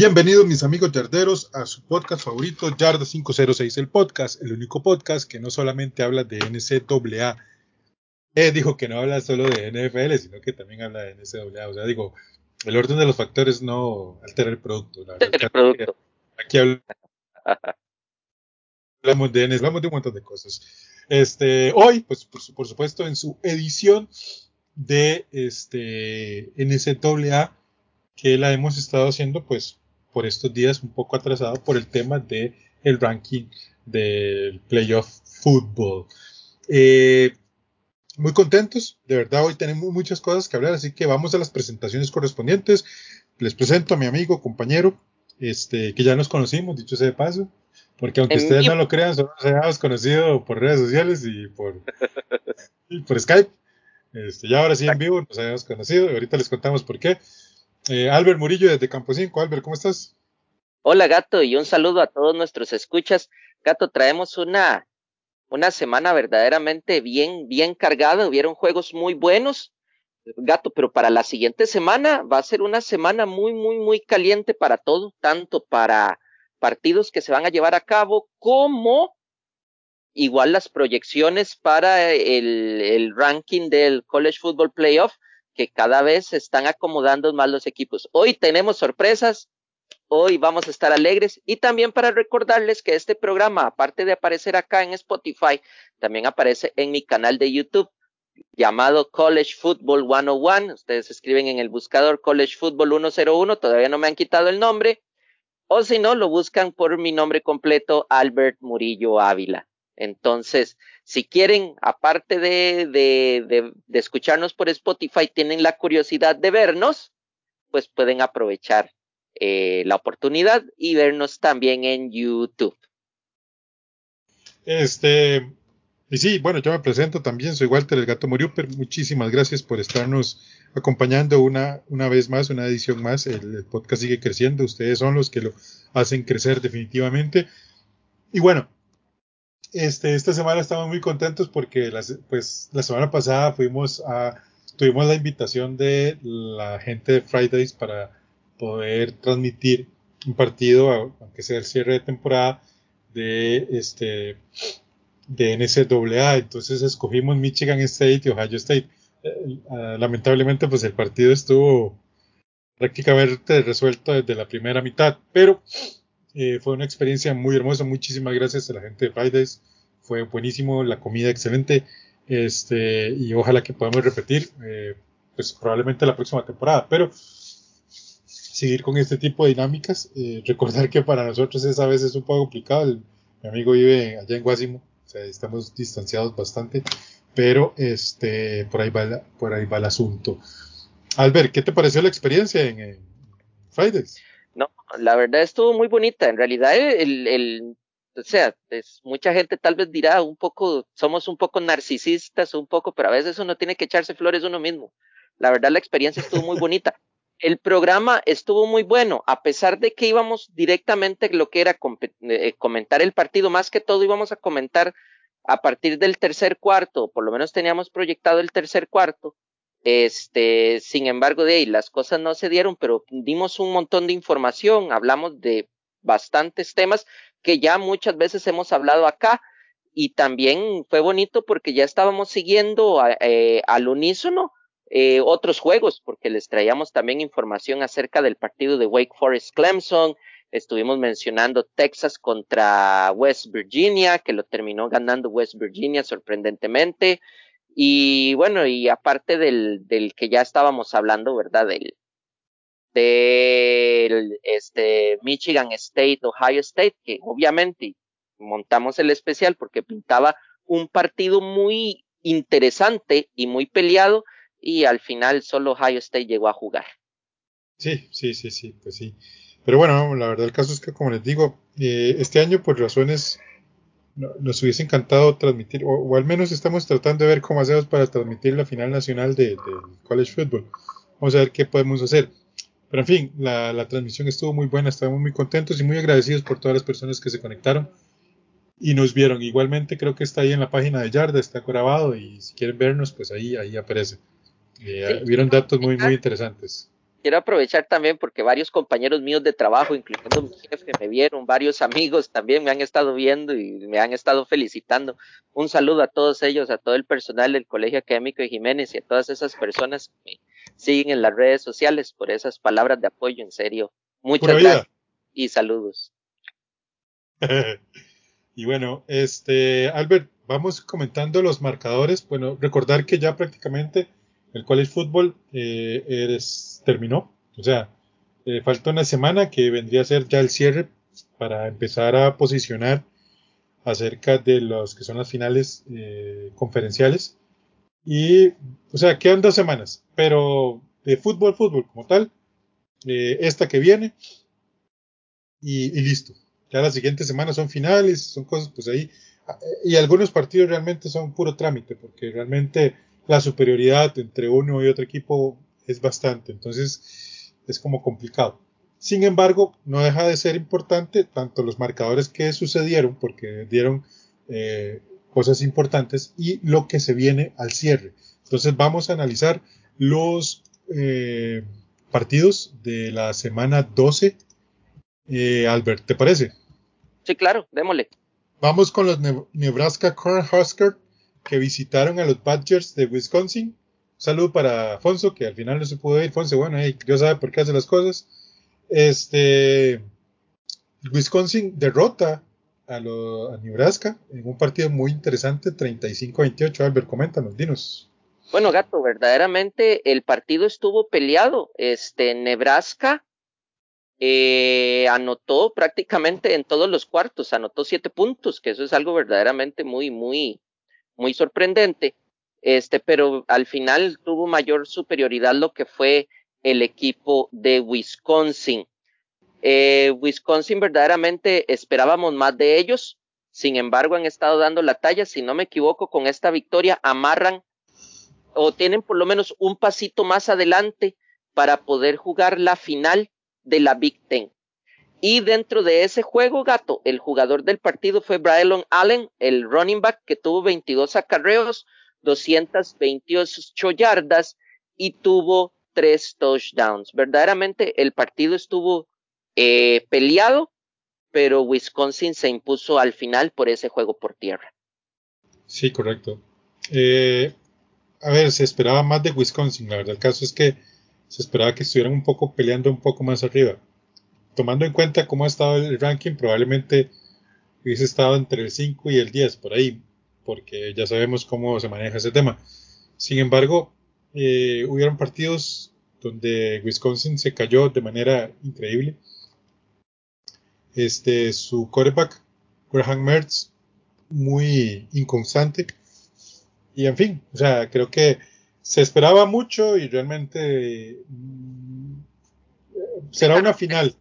Bienvenidos mis amigos yarderos a su podcast favorito Yarda 506, el podcast, el único podcast que no solamente habla de NCAA. Eh, dijo que no habla solo de NFL, sino que también habla de NCAA. O sea, digo, el orden de los factores no altera el producto. La verdad, el producto. Aquí hablamos de NCAA, hablamos de un montón de cosas. Este, hoy, pues por, por supuesto, en su edición de este NCAA, que la hemos estado haciendo, pues por estos días un poco atrasado por el tema de el ranking del playoff fútbol. Eh, muy contentos, de verdad hoy tenemos muchas cosas que hablar, así que vamos a las presentaciones correspondientes. Les presento a mi amigo, compañero, este, que ya nos conocimos, dicho sea de paso, porque aunque ustedes no lo crean, solo nos habíamos conocido por redes sociales y por, y por Skype. Este, ya ahora sí en vivo nos habíamos conocido, ahorita les contamos por qué. Eh, Albert Murillo desde Campo 5. Albert, ¿cómo estás? Hola, Gato, y un saludo a todos nuestros escuchas. Gato, traemos una, una semana verdaderamente bien, bien cargada. Hubieron juegos muy buenos, Gato, pero para la siguiente semana va a ser una semana muy, muy, muy caliente para todo, tanto para partidos que se van a llevar a cabo como igual las proyecciones para el, el ranking del College Football Playoff que cada vez se están acomodando más los equipos. Hoy tenemos sorpresas, hoy vamos a estar alegres y también para recordarles que este programa, aparte de aparecer acá en Spotify, también aparece en mi canal de YouTube llamado College Football 101. Ustedes escriben en el buscador College Football 101, todavía no me han quitado el nombre. O si no, lo buscan por mi nombre completo, Albert Murillo Ávila. Entonces, si quieren, aparte de, de, de, escucharnos por Spotify, tienen la curiosidad de vernos, pues pueden aprovechar eh, la oportunidad y vernos también en YouTube. Este, y sí, bueno, yo me presento también, soy Walter el Gato Moriuper. Muchísimas gracias por estarnos acompañando una, una vez más, una edición más. El podcast sigue creciendo, ustedes son los que lo hacen crecer definitivamente. Y bueno, este, esta semana estamos muy contentos porque pues, la semana pasada fuimos a, tuvimos la invitación de la gente de Fridays para poder transmitir un partido, aunque sea el cierre de temporada, de este de NCAA. Entonces escogimos Michigan State y Ohio State. lamentablemente, pues el partido estuvo prácticamente resuelto desde la primera mitad, pero eh, fue una experiencia muy hermosa. Muchísimas gracias a la gente de Fridays. Fue buenísimo, la comida excelente. Este, y ojalá que podamos repetir, eh, pues probablemente la próxima temporada. Pero seguir con este tipo de dinámicas. Eh, recordar que para nosotros es a veces un poco complicado. Mi amigo vive allá en Guasimo. O sea, estamos distanciados bastante. Pero este, por ahí va, la, por ahí va el asunto. Albert, ¿qué te pareció la experiencia en, en Fridays? La verdad estuvo muy bonita. En realidad, el, el o sea, es, mucha gente tal vez dirá un poco, somos un poco narcisistas, un poco, pero a veces uno tiene que echarse flores uno mismo. La verdad, la experiencia estuvo muy bonita. El programa estuvo muy bueno, a pesar de que íbamos directamente lo que era eh, comentar el partido, más que todo íbamos a comentar a partir del tercer cuarto, por lo menos teníamos proyectado el tercer cuarto, este, sin embargo, de ahí las cosas no se dieron, pero dimos un montón de información, hablamos de bastantes temas que ya muchas veces hemos hablado acá y también fue bonito porque ya estábamos siguiendo eh, al unísono eh, otros juegos porque les traíamos también información acerca del partido de Wake Forest Clemson, estuvimos mencionando Texas contra West Virginia, que lo terminó ganando West Virginia sorprendentemente. Y bueno, y aparte del, del que ya estábamos hablando, ¿verdad? Del, del este, Michigan State, Ohio State, que obviamente montamos el especial porque pintaba un partido muy interesante y muy peleado y al final solo Ohio State llegó a jugar. Sí, sí, sí, sí, pues sí. Pero bueno, la verdad el caso es que como les digo, eh, este año por razones nos hubiese encantado transmitir, o, al menos estamos tratando de ver cómo hacemos para transmitir la final nacional del de college football. Vamos a ver qué podemos hacer. Pero en fin, la, la transmisión estuvo muy buena, estamos muy contentos y muy agradecidos por todas las personas que se conectaron y nos vieron. Igualmente creo que está ahí en la página de Yarda, está grabado y si quieren vernos, pues ahí, ahí aparece. Eh, vieron datos muy, muy interesantes. Quiero aprovechar también porque varios compañeros míos de trabajo, incluyendo mi jefe, me vieron, varios amigos también me han estado viendo y me han estado felicitando. Un saludo a todos ellos, a todo el personal del Colegio Académico de Jiménez y a todas esas personas que me siguen en las redes sociales por esas palabras de apoyo, en serio. Muchas gracias y saludos. Y bueno, este, Albert, vamos comentando los marcadores. Bueno, recordar que ya prácticamente el college football eh, eres, terminó. O sea, eh, falta una semana que vendría a ser ya el cierre para empezar a posicionar acerca de los que son las finales eh, conferenciales. Y, o sea, quedan dos semanas, pero de fútbol, fútbol como tal, eh, esta que viene, y, y listo. Ya las siguientes semanas son finales, son cosas pues ahí. Y algunos partidos realmente son puro trámite, porque realmente la superioridad entre uno y otro equipo es bastante. Entonces es como complicado. Sin embargo, no deja de ser importante tanto los marcadores que sucedieron, porque dieron eh, cosas importantes, y lo que se viene al cierre. Entonces vamos a analizar los eh, partidos de la semana 12. Eh, Albert, ¿te parece? Sí, claro, démosle. Vamos con los Nebraska Cornhuskers que visitaron a los Badgers de Wisconsin. Un saludo para Afonso, que al final no se pudo ir. Afonso, bueno, Dios sabe por qué hace las cosas. Este, Wisconsin derrota a, a Nebraska en un partido muy interesante, 35-28. Albert, coméntanos, dinos. Bueno, gato, verdaderamente el partido estuvo peleado. Este, Nebraska eh, anotó prácticamente en todos los cuartos, anotó siete puntos, que eso es algo verdaderamente muy, muy, muy sorprendente. Este, pero al final tuvo mayor superioridad lo que fue el equipo de Wisconsin. Eh, Wisconsin verdaderamente esperábamos más de ellos, sin embargo han estado dando la talla, si no me equivoco, con esta victoria amarran o tienen por lo menos un pasito más adelante para poder jugar la final de la Big Ten. Y dentro de ese juego, gato, el jugador del partido fue Braylon Allen, el running back que tuvo 22 acarreos, 228 yardas y tuvo tres touchdowns. Verdaderamente el partido estuvo eh, peleado, pero Wisconsin se impuso al final por ese juego por tierra. Sí, correcto. Eh, a ver, se esperaba más de Wisconsin, la verdad. El caso es que se esperaba que estuvieran un poco peleando un poco más arriba. Tomando en cuenta cómo ha estado el ranking, probablemente hubiese estado entre el 5 y el 10, por ahí, porque ya sabemos cómo se maneja ese tema. Sin embargo, eh, hubieron partidos donde Wisconsin se cayó de manera increíble. Este, su quarterback, Graham Mertz, muy inconstante. Y en fin, o sea, creo que se esperaba mucho y realmente mm, será una final.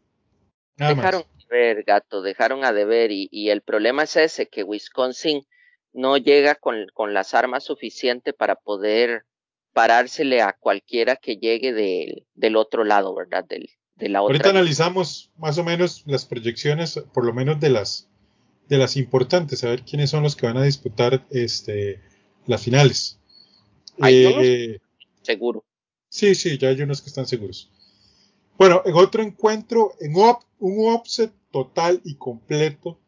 Dejaron de ver, gato, dejaron a deber y, y, el problema es ese, que Wisconsin no llega con, con las armas suficientes para poder parársele a cualquiera que llegue del, del otro lado, ¿verdad? Del, de la otra. Ahorita analizamos más o menos las proyecciones, por lo menos de las de las importantes, a ver quiénes son los que van a disputar este las finales. ¿Hay eh, seguro. Sí, sí, ya hay unos que están seguros. Bueno, en otro encuentro, en un offset total y completo.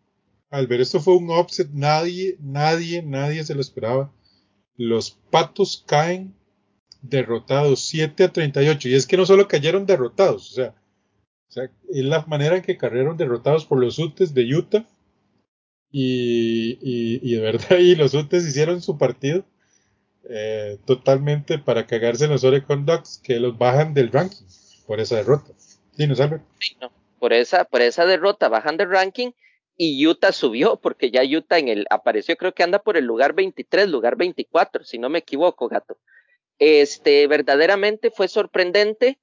Al ver esto fue un offset, nadie, nadie, nadie se lo esperaba. Los patos caen derrotados 7 a 38. Y es que no solo cayeron derrotados, o sea, es la manera en que cayeron derrotados por los Utes de Utah. Y de verdad, y los Utes hicieron su partido eh, totalmente para cagarse en los Oregon Ducks que los bajan del ranking por esa derrota. ¿Sí, no, por esa, por esa derrota bajan de ranking y Utah subió, porque ya Utah en el, apareció, creo que anda por el lugar 23, lugar 24, si no me equivoco, gato. Este, verdaderamente fue sorprendente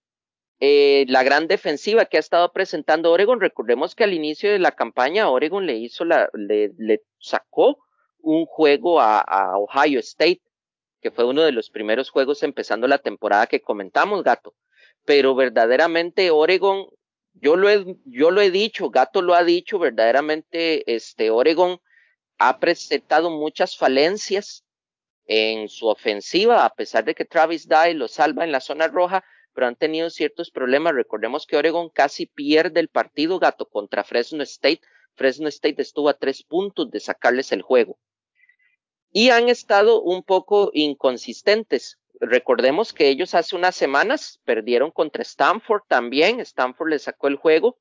eh, la gran defensiva que ha estado presentando Oregon. Recordemos que al inicio de la campaña Oregon le hizo la, le, le sacó un juego a, Ohio State, que fue uno de los primeros juegos empezando la temporada que comentamos, gato. Pero verdaderamente Oregon, yo lo he, yo lo he dicho, Gato lo ha dicho, verdaderamente este Oregon ha presentado muchas falencias en su ofensiva, a pesar de que Travis Dye lo salva en la zona roja, pero han tenido ciertos problemas. Recordemos que Oregon casi pierde el partido gato contra Fresno State. Fresno State estuvo a tres puntos de sacarles el juego. Y han estado un poco inconsistentes. Recordemos que ellos hace unas semanas perdieron contra Stanford también. Stanford le sacó el juego.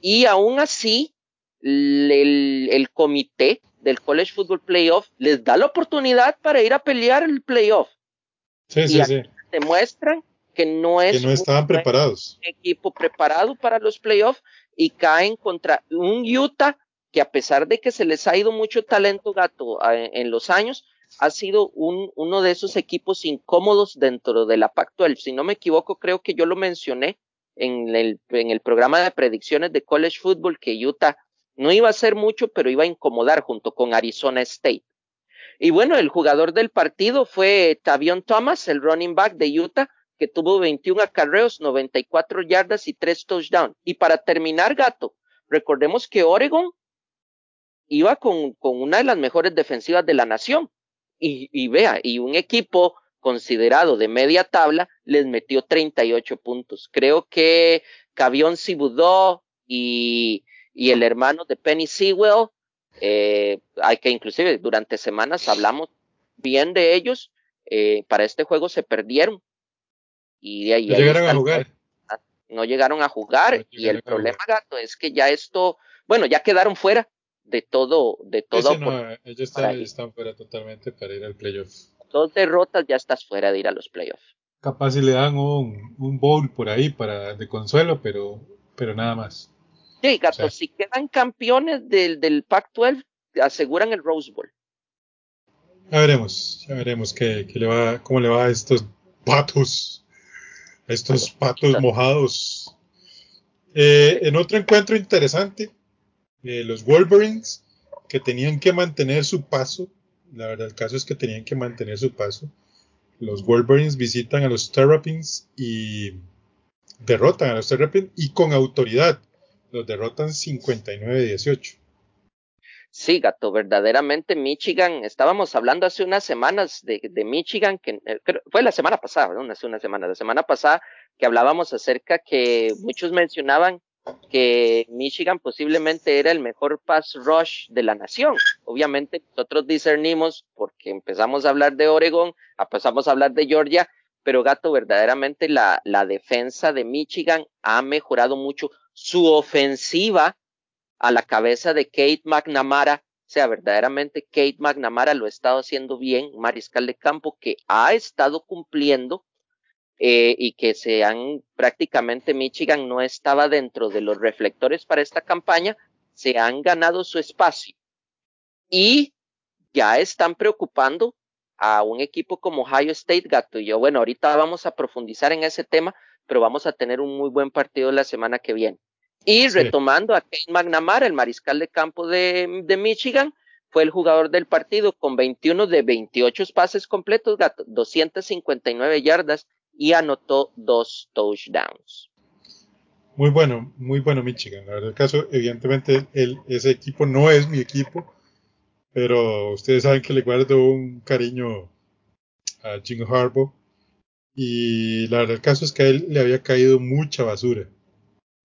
Y aún así, el, el comité del College Football Playoff les da la oportunidad para ir a pelear el playoff. Sí, sí, sí. Demuestran que no es que no estaban un preparados. equipo preparado para los playoffs y caen contra un Utah que a pesar de que se les ha ido mucho talento gato en, en los años, ha sido un, uno de esos equipos incómodos dentro de la Pac-12. Si no me equivoco, creo que yo lo mencioné en el, programa de predicciones de College Football que Utah no iba a ser mucho, pero iba a incomodar junto con Arizona State. Y bueno, el jugador del partido fue Tavion Thomas, el running back de Utah, que tuvo 21 acarreos, 94 yardas y 3 touchdowns. Y para terminar, gato, recordemos que Oregon iba con una de las mejores defensivas de la nación. Y, y vea, y un equipo considerado de media tabla les metió 38 puntos. Creo que Cavion Sibudó y, y el hermano de Penny Sewell, eh, hay que inclusive durante semanas hablamos bien de ellos, eh, para este juego se perdieron. Y de ahí, no llegaron a jugar. No llegaron a jugar. No y el problema, gato, es que ya esto, bueno, ya quedaron fuera de todo, de todo. Sí, no, ellos están, están, fuera totalmente para ir al playoff. Dos derrotas ya estás fuera de ir a los playoffs. Capaz si le dan un, un bowl por ahí para de consuelo, pero, pero nada más. Sí, gato, o sea, si quedan campeones del, del Pac-12, aseguran el Rose Bowl. Ya veremos, ya veremos qué, qué le va, cómo le va a estos patos, a estos patos mojados. Eh, en otro encuentro interesante, los Wolverines, que tenían que mantener su paso, la verdad el caso es que tenían que mantener su paso. Los Wolverines visitan a los Terrapins y derrotan a los Terrapins y con autoridad los derrotan 59-18. Sí, gato, verdaderamente Michigan, estábamos hablando hace unas semanas de, Michigan, que eh, fue la semana pasada, ¿no? hace una semana, la semana pasada que hablábamos acerca que muchos mencionaban que Michigan posiblemente era el mejor pass rush de la nación. Obviamente nosotros discernimos porque empezamos a hablar de Oregon, empezamos a hablar de Georgia, pero gato, verdaderamente la, la defensa de Michigan ha mejorado mucho su ofensiva a la cabeza de Kate McNamara. O sea, verdaderamente Kate McNamara lo ha estado haciendo bien, mariscal de campo que ha estado cumpliendo eh, y que se han prácticamente Michigan no estaba dentro de los reflectores para esta campaña, se han ganado su espacio y ya están preocupando a un equipo como Ohio State Gato y yo. Bueno, ahorita vamos a profundizar en ese tema, pero vamos a tener un muy buen partido la semana que viene. Y sí. retomando a Kate McNamara, el mariscal de campo de, de Michigan, fue el jugador del partido con 21 de 28 pases completos, gato, 259 yardas y anotó dos touchdowns. Muy bueno, muy bueno Michigan. La verdad, el caso, evidentemente, el, ese equipo no es mi equipo, pero ustedes saben que le guardo un cariño a Jim Harbaugh. Y la verdad, el caso es que a él le había caído mucha basura,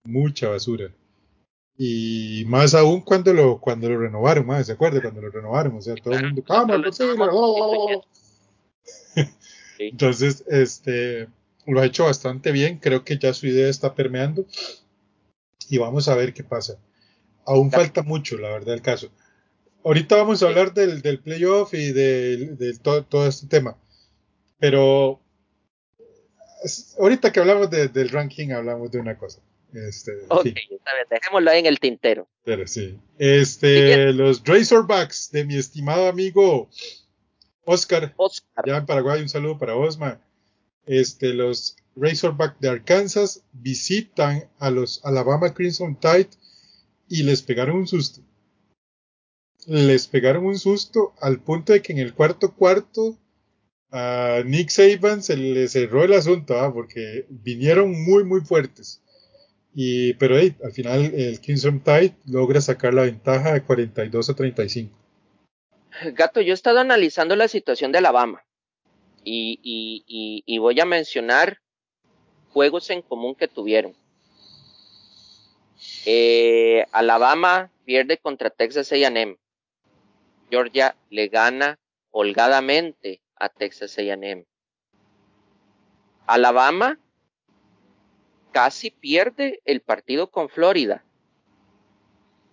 mucha basura. Y más aún cuando lo, cuando lo renovaron, más, ¿se acuerda? Cuando lo renovaron, o sea, todo el mundo, ¡Vamos, posible! Entonces, este, lo ha hecho bastante bien. Creo que ya su idea está permeando. Y vamos a ver qué pasa. Aún falta mucho, la verdad, el caso. Ahorita vamos a hablar del, del playoff y de, de todo, todo, este tema. Pero ahorita que hablamos de, del ranking, hablamos de una cosa. Este, ok, sí. está bien, dejémoslo ahí en el tintero. Pero sí. Este, los Razorbacks de mi estimado amigo Oscar. Oscar. Ya en Paraguay, un saludo para Osma. Este, los Razorbacks de Arkansas visitan a los Alabama Crimson Tide y les pegaron un susto. Les pegaron un susto al punto de que en el cuarto cuarto a Nick Saban se le cerró el asunto, ¿ah? porque vinieron muy, muy fuertes. Y, pero hey, al final el Crimson Tide logra sacar la ventaja de 42 a 35. Gato, yo he estado analizando la situación de Alabama y, y, y, voy a mencionar juegos en común que tuvieron. Eh, Alabama pierde contra Texas AM. Georgia le gana holgadamente a Texas AM. Alabama casi pierde el partido con Florida.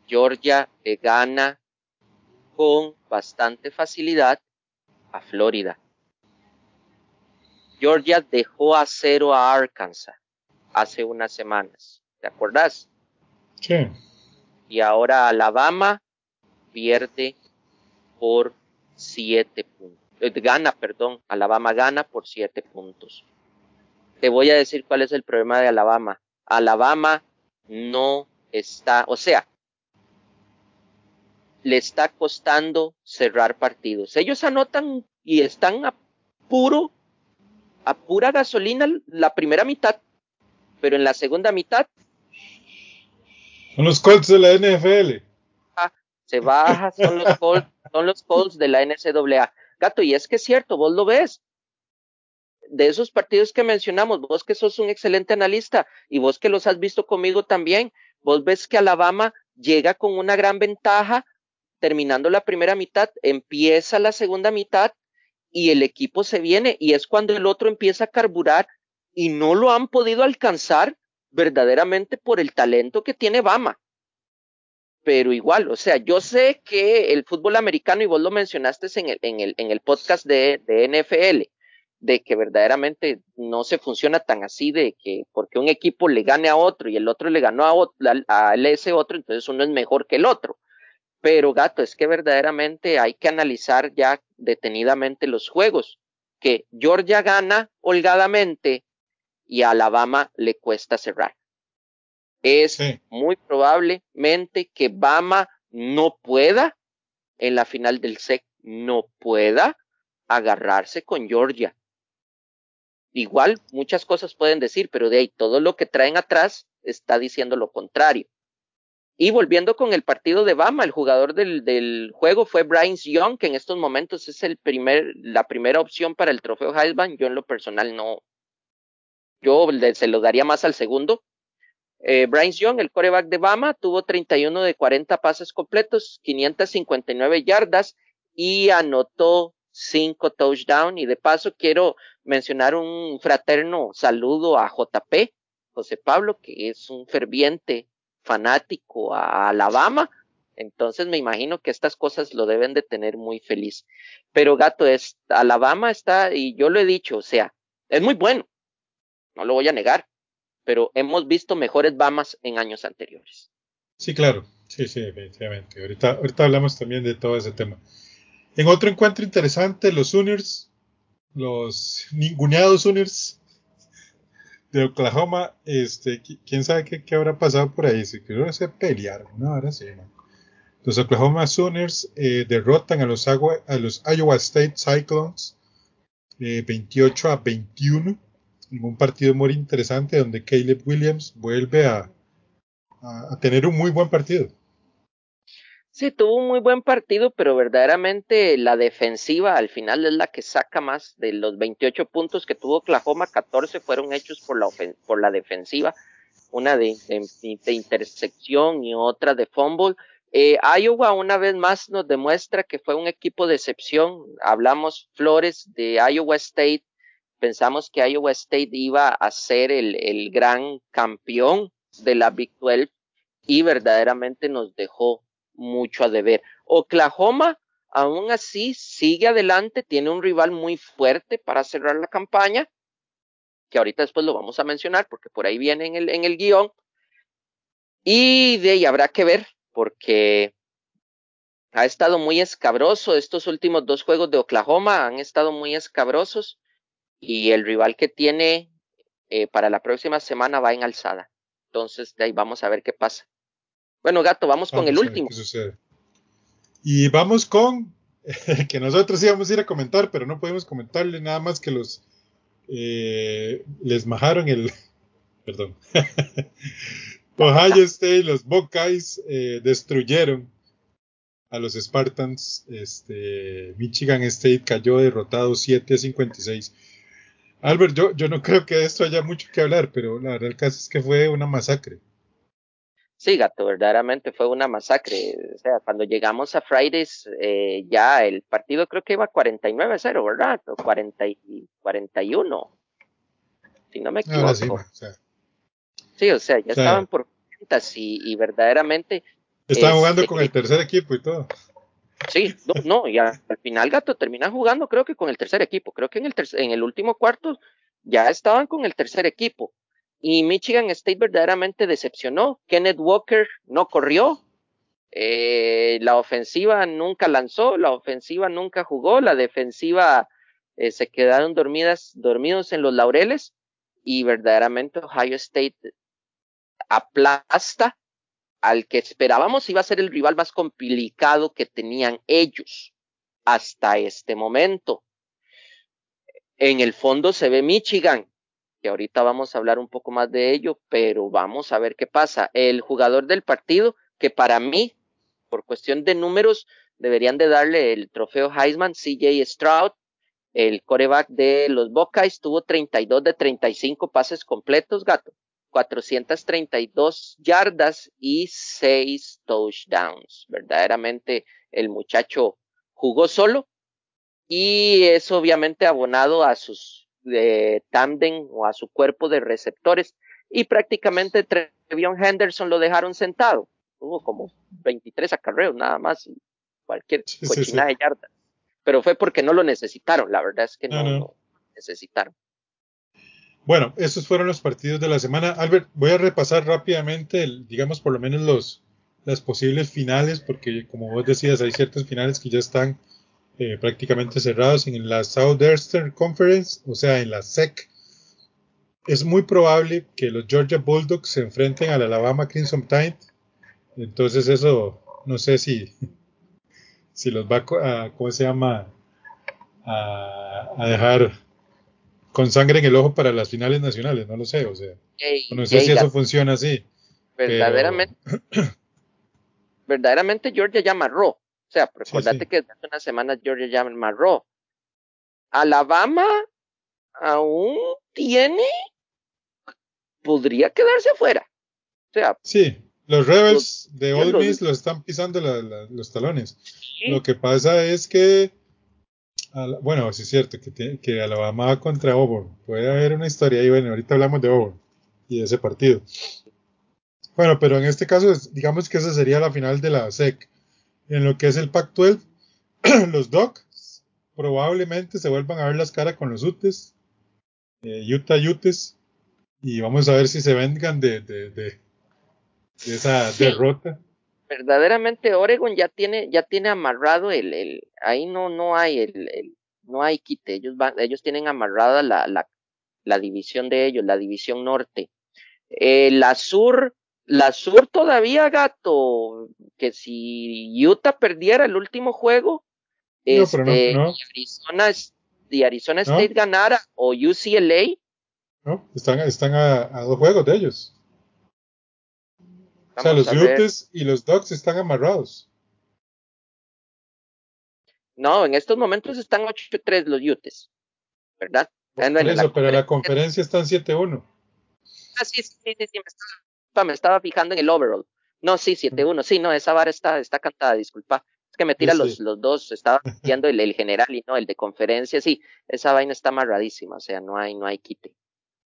Georgia le gana con bastante facilidad a Florida. Georgia dejó a cero a Arkansas hace unas semanas. ¿Te acuerdas? Sí. Y ahora Alabama pierde por siete puntos. Eh, gana, perdón. Alabama gana por siete puntos. Te voy a decir cuál es el problema de Alabama. Alabama no está, o sea, le está costando cerrar partidos. Ellos anotan y están a puro, a pura gasolina la primera mitad, pero en la segunda mitad. Son los Colts de la NFL. Ah, se baja, son los Colts, son los Colts de la NCAA. Gato, y es que es cierto, vos lo ves. De esos partidos que mencionamos, vos que sos un excelente analista y vos que los has visto conmigo también, vos ves que Alabama llega con una gran ventaja, terminando la primera mitad, empieza la segunda mitad y el equipo se viene y es cuando el otro empieza a carburar y no lo han podido alcanzar verdaderamente por el talento que tiene Bama. Pero igual, o sea, yo sé que el fútbol americano, y vos lo mencionaste en el, en el, en el podcast de, de NFL, de que verdaderamente no se funciona tan así, de que porque un equipo le gane a otro y el otro le ganó a, otro, a ese otro, entonces uno es mejor que el otro. Pero gato, es que verdaderamente hay que analizar ya detenidamente los juegos, que Georgia gana holgadamente y a Alabama le cuesta cerrar. Es sí. muy probablemente que Bama no pueda en la final del SEC, no pueda agarrarse con Georgia. Igual muchas cosas pueden decir, pero de ahí todo lo que traen atrás está diciendo lo contrario. Y volviendo con el partido de Bama, el jugador del, del juego fue Bryce Young, que en estos momentos es el primer, la primera opción para el trofeo Heisman. Yo en lo personal no, yo se lo daría más al segundo. Eh, Bryce Young, el coreback de Bama, tuvo 31 de 40 pases completos, 559 yardas y anotó 5 touchdowns. Y de paso quiero mencionar un fraterno saludo a JP, José Pablo, que es un ferviente fanático a Alabama. Entonces me imagino que estas cosas lo deben de tener muy feliz. Pero gato, es, Alabama está, y yo lo he dicho, o sea, es muy bueno, no lo voy a negar, pero hemos visto mejores Bamas en años anteriores. Sí, claro, sí, sí, definitivamente. Ahorita, ahorita hablamos también de todo ese tema. En otro encuentro interesante, los Sooners, los ninguneados Sooners de Oklahoma, este, quién sabe qué, qué habrá pasado por ahí, si creo que se pelearon, ¿no? Ahora sí, ¿no? Los Oklahoma Sooners eh, derrotan a los, agua, a los Iowa State Cyclones eh, 28 a 21 en un partido muy interesante donde Caleb Williams vuelve a, a, tener un muy buen partido. Sí, tuvo un muy buen partido, pero verdaderamente la defensiva al final es la que saca más de los 28 puntos que tuvo Oklahoma, 14 fueron hechos por la, por la defensiva, una de, de, intersección y otra de fumble. Eh, Iowa una vez más nos demuestra que fue un equipo de excepción. Hablamos Flores de Iowa State, pensamos que Iowa State iba a ser el, el gran campeón de la Big 12 y verdaderamente nos dejó mucho a deber. Oklahoma, aún así, sigue adelante, tiene un rival muy fuerte para cerrar la campaña, que ahorita después lo vamos a mencionar porque por ahí viene en el, en el guion, Y de ahí habrá que ver, porque ha estado muy escabroso. Estos últimos dos juegos de Oklahoma han estado muy escabrosos. Y el rival que tiene eh, para la próxima semana va en alzada. Entonces, de ahí vamos a ver qué pasa. Bueno, gato, vamos, con el último. Y vamos con que nosotros íbamos a ir a comentar, pero no podemos comentarle nada más que los eh, les majaron el perdón Ohio State, los Buckeyes eh, destruyeron a los Spartans. Este, Michigan State cayó derrotado 7 a 56. Albert, yo, yo no creo que de esto haya mucho que hablar, pero la verdad el caso es que fue una masacre. Sí, gato, verdaderamente fue una masacre. O sea, cuando llegamos a Fridays, eh, ya el partido creo que iba 49-0, ¿verdad? O 40 y 41. Si no me equivoco. sí, o sea, ya estaban por y, y verdaderamente. Estaban jugando con el tercer equipo y todo. Sí, no, no, y al final Gato termina jugando creo que con el tercer equipo, creo que en el, en el último cuarto ya estaban con el tercer equipo. Y Michigan State verdaderamente decepcionó. Kenneth Walker no corrió. Eh, la ofensiva nunca lanzó, la ofensiva nunca jugó, la defensiva eh, se quedaron dormidas, dormidos en los laureles y verdaderamente Ohio State aplasta al que esperábamos iba a ser el rival más complicado que tenían ellos hasta este momento. En el fondo se ve Michigan, que ahorita vamos a hablar un poco más de ello, pero vamos a ver qué pasa. El jugador del partido, que para mí, por cuestión de números, deberían de darle el trofeo Heisman, CJ Stroud, el coreback de los Buckeyes, tuvo 32 de 35 pases completos, gato. 432 yardas y 6 touchdowns. Verdaderamente el muchacho jugó solo y es obviamente abonado a sus eh, tándem o a su cuerpo de receptores y prácticamente Trevion Henderson lo dejaron sentado. Tuvo como 23 acarreos nada más y cualquier cochinada de yardas. Pero fue porque no lo necesitaron, la verdad es que no, no. Lo necesitaron. Bueno, esos fueron los partidos de la semana. Albert, voy a repasar rápidamente, digamos, por lo menos los, las posibles finales, porque como vos decías, hay ciertos finales que ya están eh, prácticamente cerrados en la Southeastern Conference, o sea, en la SEC. Es muy probable que los Georgia Bulldogs se enfrenten al Alabama Crimson Tide. Entonces eso, no sé si, si los va a, ¿cómo se llama? a dejar con sangre en el ojo para las finales nacionales, no lo sé, o sea, no sé si eso funciona así. Verdaderamente, verdaderamente Georgia ya amarró, o sea, recordate que hace unas semanas Georgia ya amarró. Alabama aún tiene, podría quedarse afuera. O sea, sí, los Rebels de Ole Miss lo están pisando los talones. Lo que pasa es que bueno, sí es cierto que, que Alabama va contra Auburn. Puede haber una historia ahí, bueno, ahorita hablamos de Auburn y de ese partido. Bueno, pero en este caso, digamos que esa sería la final de la SEC. En lo que es el Pac-12, los Docs probablemente se vuelvan a ver las caras con los Utes, eh, Utah Utes, y vamos a ver si se vengan de, de, de, esa derrota. Verdaderamente Oregon ya tiene, ya tiene amarrado el, el ahí no, no hay el, el, no hay quite, ellos van, ellos tienen amarrada la, la, la división de ellos, la división norte. Eh, la sur, la sur todavía, gato, que si Utah perdiera el último juego, no, este, no, Y Arizona, y Arizona State ganara o UCLA. No, están, están a, a dos juegos de ellos o sea, los Utes y los Ducks están amarrados. No, en estos momentos están 8-3 los Utes, ¿verdad? Por eso, pero la conferencia están 7-1. Ah, sí, sí, sí, sí, me, estaba, fijando en el overall. No, sí, 7-1, sí, no, esa vara está, está cantada, disculpa. Es que me tira los, los dos, estaba viendo el, el, general y no el de conferencia, sí, esa vaina está amarradísima, o sea, no hay, no hay quite.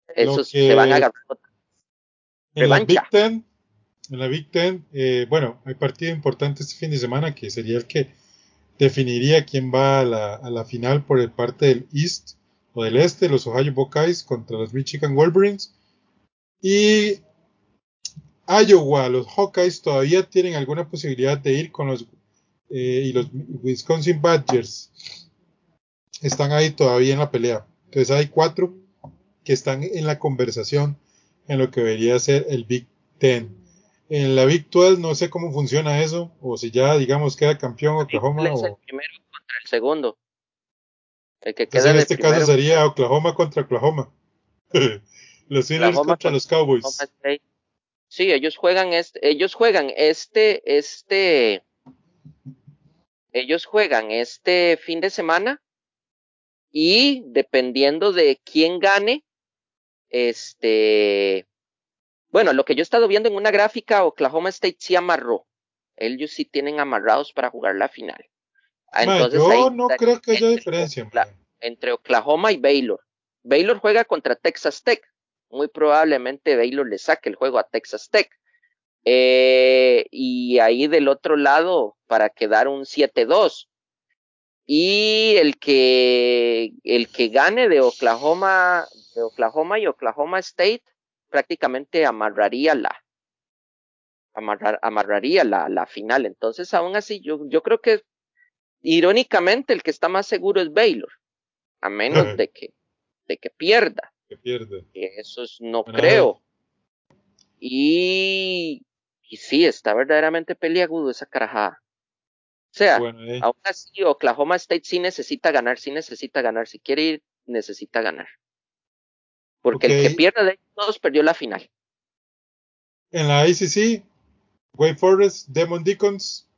Esos se van a agarrar. En la Big Ten, en la Big Ten, eh, bueno, hay partido importante este fin de semana que sería el que definiría quién va a la, a la final por el parte del East o del Este, los Ohio Buckeyes contra los Michigan Wolverines. Y Iowa, los Hawkeyes todavía tienen alguna posibilidad de ir con los eh, y los Wisconsin Badgers están ahí todavía en la pelea. Entonces hay cuatro que están en la conversación en lo que debería ser el Big Ten. En la Big 12 no sé cómo funciona eso, o si ya, digamos, queda campeón Oklahoma. Es el primero contra el segundo. El que queda en este caso sería Oklahoma contra Oklahoma. los Steelers contra los Cowboys. Sí, ellos juegan este, ellos juegan este, este, ellos juegan este fin de semana y dependiendo de quién gane, este, bueno, lo que yo he estado viendo en una gráfica, Oklahoma State sí amarró. Ellos sí tienen amarrados para jugar la final. Entonces, yo no creo que haya diferencia. Entre Oklahoma y Baylor. Baylor juega contra Texas Tech. Muy probablemente Baylor le saque el juego a Texas Tech. Eh, y ahí del otro lado, para quedar un 7-2. Y el que, el que gane de Oklahoma, de Oklahoma y Oklahoma State, prácticamente amarraría la, amarrar, amarraría la, la final. Entonces, aún así, yo, yo creo que irónicamente el que está más seguro es Baylor, a menos de que, de que pierda. Que pierda. eso es, no creo. Y, y sí, está verdaderamente peliagudo esa carajada. O sea, eh. aún así, Oklahoma State sí necesita ganar, sí necesita ganar. Si quiere ir, necesita ganar. Porque el que pierda de todos perdió la final. En la ACC, Wake Forest, Demon Deacons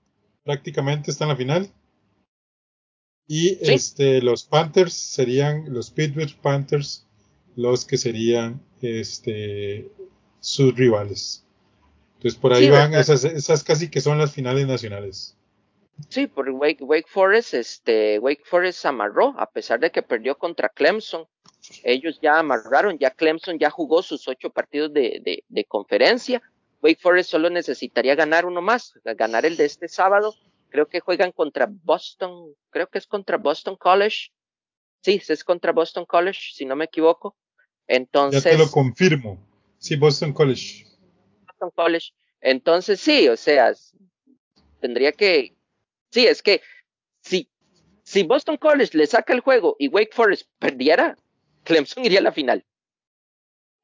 prácticamente está en la final. Y este, los Panthers serían los Pittsburgh Panthers, los que serían este, sus rivales. Entonces por ahí van, esas, esas casi que son las finales nacionales. Sí, por Wake, Wake Forest, este, Wake Forest amarró, a pesar de que perdió contra Clemson. Ellos ya amarraron, ya Clemson ya jugó sus ocho partidos de, de, conferencia. Wake Forest solo necesitaría ganar uno más, ganar el de este sábado. Creo que juegan contra Boston, creo que es contra Boston College. Sí, es contra Boston College, si no me equivoco. Entonces. Ya te lo confirmo. Sí, Boston College. Boston College. Entonces sí, o sea, tendría que, Sí, es que si, si Boston College le saca el juego y Wake Forest perdiera, Clemson iría a la final.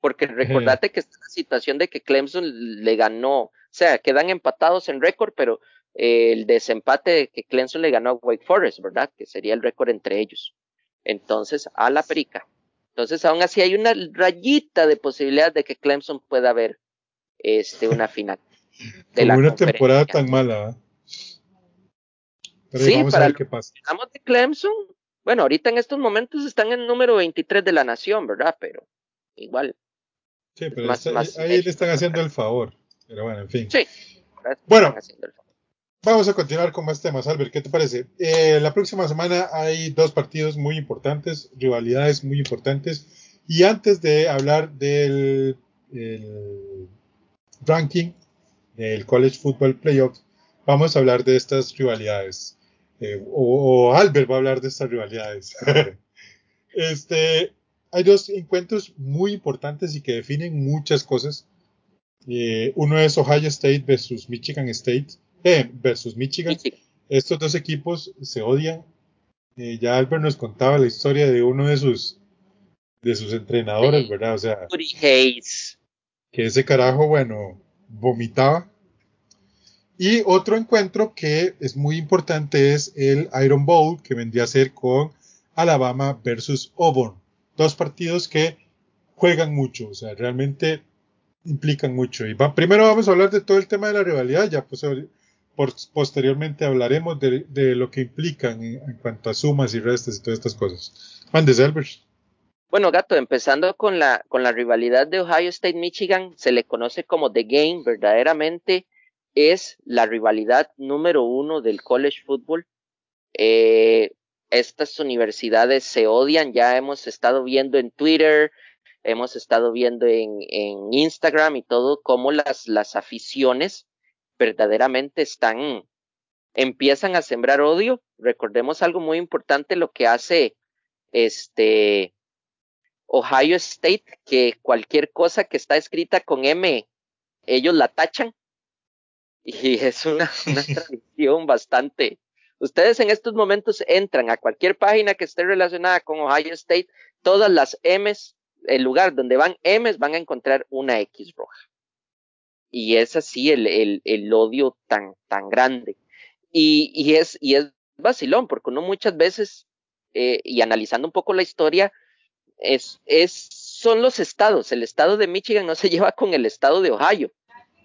Porque recordate que está la situación de que Clemson le ganó, o sea, quedan empatados en récord, pero eh, el desempate de que Clemson le ganó a Wake Forest, ¿verdad? Que sería el récord entre ellos. Entonces, a la perica. Entonces, aún así hay una rayita de posibilidad de que Clemson pueda ver este, una final. De la una temporada tan mala. ¿eh? sí, para lo qué pasa. de Clemson, bueno, ahorita en estos momentos están en número 23 de la nación, ¿verdad? Pero igual. Sí, pero ahí le están haciendo el favor. Pero bueno, en fin. Sí. Bueno, vamos a continuar con más temas, Albert. ¿Qué te parece? Eh, la próxima semana hay dos partidos muy importantes, rivalidades muy importantes. Y antes de hablar del ranking del College Football Playoff, vamos a hablar de estas rivalidades. Eh, o, Albert va a hablar de estas rivalidades. este, hay dos encuentros muy importantes y que definen muchas cosas. Eh, uno es Ohio State versus Michigan State, versus Michigan. Estos dos equipos se odian. ya Albert nos contaba la historia de uno de sus de sus entrenadores, ¿verdad? O sea, que ese carajo, bueno, vomitaba y otro encuentro que es muy importante es el Iron Bowl, que vendría a ser con Alabama versus Auburn. Dos partidos que juegan mucho, o sea, realmente implican mucho. Y primero vamos a hablar de todo el tema de la rivalidad, ya pues, posteriormente hablaremos de, lo que implican en, cuanto a sumas y restas y todas estas cosas. Mandes, Albert. Bueno, Gato, empezando con la, con la rivalidad de Ohio State-Michigan, se le conoce como The Game, verdaderamente es la rivalidad número uno del college football. Eh, estas universidades se odian, ya hemos estado viendo en Twitter, hemos estado viendo en, en Instagram y todo, cómo las, las aficiones verdaderamente están, empiezan a sembrar odio. Recordemos algo muy importante, lo que hace este Ohio State, que cualquier cosa que está escrita con M ellos la tachan y es una, una tradición bastante. Ustedes en estos momentos entran a cualquier página que esté relacionada con Ohio State, todas las M's, el lugar donde van M's, van a encontrar una X roja. Y es así el, el, el odio tan, tan grande. Y, y, es, y es vacilón, porque uno muchas veces, eh, y analizando un poco la historia, es, es, son los estados. El estado de Michigan no se lleva con el estado de Ohio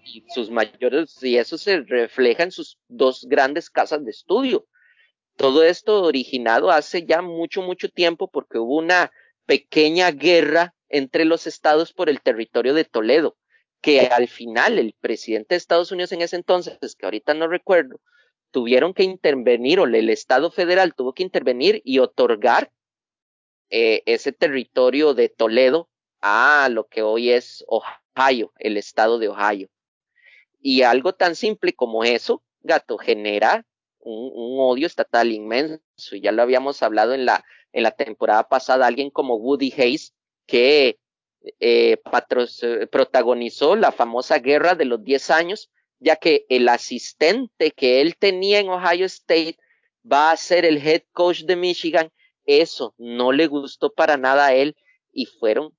y sus mayores, y eso se refleja en sus dos grandes casas de estudio. Todo esto originado hace ya mucho, mucho tiempo porque hubo una pequeña guerra entre los estados por el territorio de Toledo, que al final el presidente de Estados Unidos en ese entonces, que ahorita no recuerdo, tuvieron que intervenir, o el Estado federal tuvo que intervenir y otorgar eh, ese territorio de Toledo a lo que hoy es Ohio, el estado de Ohio. Y algo tan simple como eso, gato, genera un, un, odio estatal inmenso. Y ya lo habíamos hablado en la, en la temporada pasada, alguien como Woody Hayes, que eh, patros, protagonizó la famosa guerra de los 10 años, ya que el asistente que él tenía en Ohio State va a ser el head coach de Michigan. Eso no le gustó para nada a él y fueron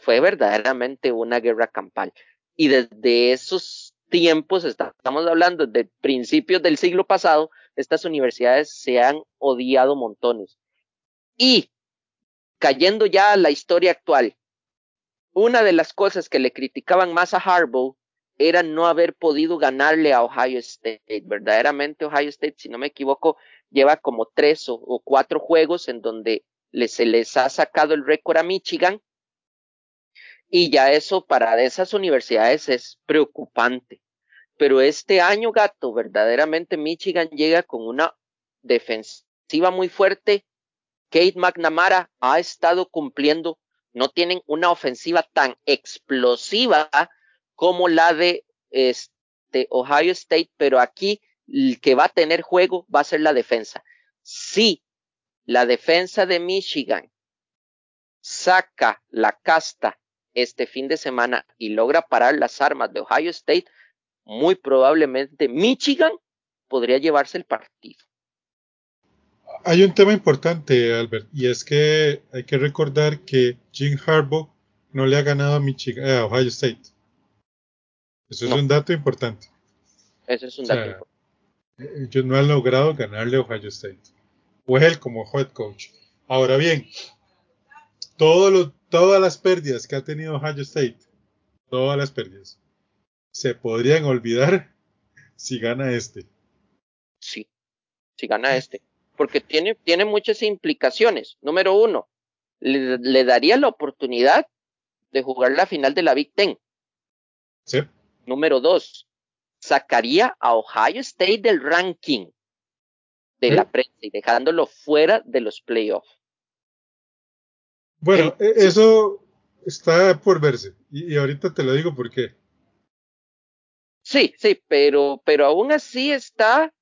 fue verdaderamente una guerra campal y desde esos tiempos, estamos hablando de principios del siglo pasado, estas universidades se han odiado montones. Y cayendo ya a la historia actual, una de las cosas que le criticaban más a Harbaugh era no haber podido ganarle a Ohio State. Verdaderamente Ohio State, si no me equivoco, lleva como tres o, cuatro juegos en donde se les ha sacado el récord a Michigan y ya eso para esas universidades es preocupante. Pero este año, gato, verdaderamente Michigan llega con una defensiva muy fuerte. Kate McNamara ha estado cumpliendo. No tienen una ofensiva tan explosiva como la de este, Ohio State, pero aquí el que va a tener juego va a ser la defensa. Si la defensa de Michigan saca la casta este fin de semana y logra parar las armas de Ohio State, muy probablemente Michigan podría llevarse el partido. Hay un tema importante, Albert, y es que hay que recordar que Jim Harbaugh no le ha ganado a, Michigan, a Ohio State. Eso es no. un dato importante. Ese es un dato o sea, importante. Ellos no han logrado ganarle a Ohio State. O él como head coach. Ahora bien, todos los, todas las pérdidas que ha tenido Ohio State, todas las pérdidas, se podrían olvidar si gana este. Sí, si gana este. Porque tiene, tiene muchas implicaciones. Número uno, le, le daría la oportunidad de jugar la final de la Big Ten. Sí. Número dos, sacaría a Ohio State del ranking de ¿Sí? la prensa y dejándolo fuera de los playoffs. Bueno, El- eso está por verse. Y, y ahorita te lo digo por qué. Sí, sí, pero, pero aún así está,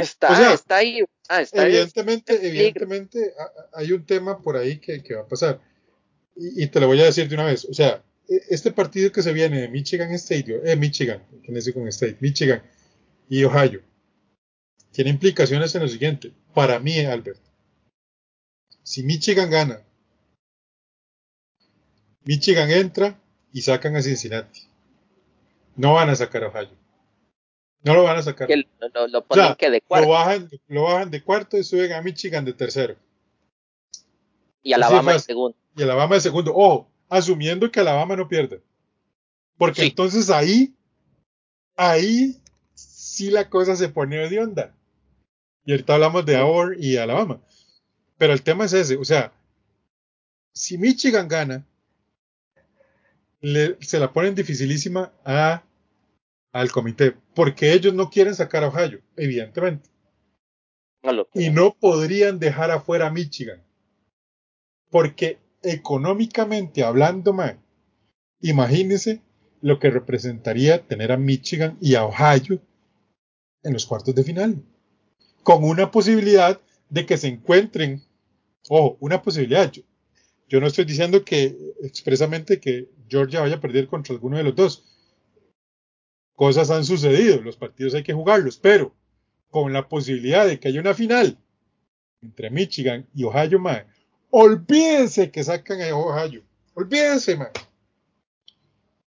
está, O sea, está ahí, ah, está ahí. Evidentemente, evidentemente hay un tema por ahí que, que va a pasar. Y, y te lo voy a decir de una vez. O sea, e- este partido que se viene de Michigan State, eh, Michigan, con State, Michigan y Ohio, tiene implicaciones en lo siguiente. Para mí, Albert, si Michigan gana, Michigan entra y sacan a Cincinnati. No van a sacar a Ohio. No lo van a sacar. Que lo, lo- lo ponen sea, que de Lo cuarto bajan, lo bajan de cuarto y suben a Michigan de tercero. y Alabama de segundo. Y Alabama de segundo. Ojo, asumiendo que Alabama no pierde. Porque Sí. entonces ahí, ahí sí la cosa se pone de onda. Y ahorita hablamos de Auburn y Alabama. Pero el tema es ese, o sea, si Michigan gana, le- se la ponen dificilísima a, al comité, porque ellos no quieren sacar a Ohio, evidentemente. Y no podrían dejar afuera a Michigan. Porque económicamente hablando, man, imagínense lo que representaría tener a Michigan y a Ohio en los cuartos de final. Con una posibilidad de que se encuentren, ojo, una posibilidad. Yo, Yo no estoy diciendo que expresamente que Georgia vaya a perder contra alguno de los dos. Cosas han sucedido, los partidos hay que jugarlos, pero con la posibilidad de que haya una final entre Michigan y Ohio, man, olvídense que sacan a Ohio. Olvídense, man.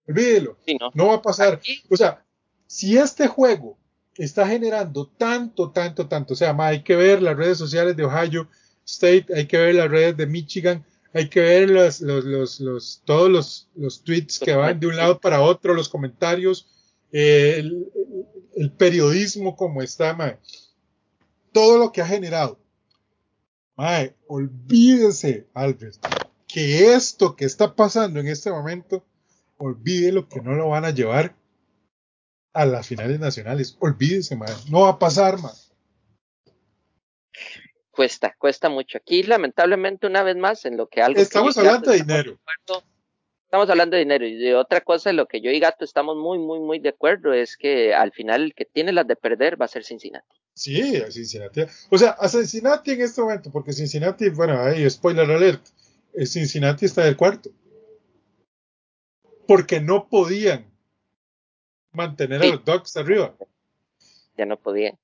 Olvídelo. no. no va a pasar. O sea, si este juego está generando tanto, tanto, tanto, o sea, ma, hay que ver las redes sociales de Ohio State, hay que ver las redes de Michigan, hay que ver los, los, los, los todos los, los, tweets que van de un lado para otro, los comentarios, eh, el, el, periodismo como está, todo lo que ha generado. Mae, olvídese, Albert, que esto que está pasando en este momento, olvide lo que no lo van a llevar a las finales nacionales. Olvídese, man. No va a pasar, man. Cuesta, cuesta mucho. Aquí, lamentablemente, una vez más, en lo que algo. Estamos hablando de dinero. Estamos hablando de dinero. Y de otra cosa, lo que yo y Gato estamos muy, muy, muy de acuerdo, es que al final el que tiene las de perder va a ser Cincinnati. Sí, a Cincinnati. O sea, a Cincinnati en este momento, porque Cincinnati, bueno, ahí, spoiler alert, eh, Cincinnati está del cuarto. Porque no podían mantener a los Ducks arriba. Ya no podían.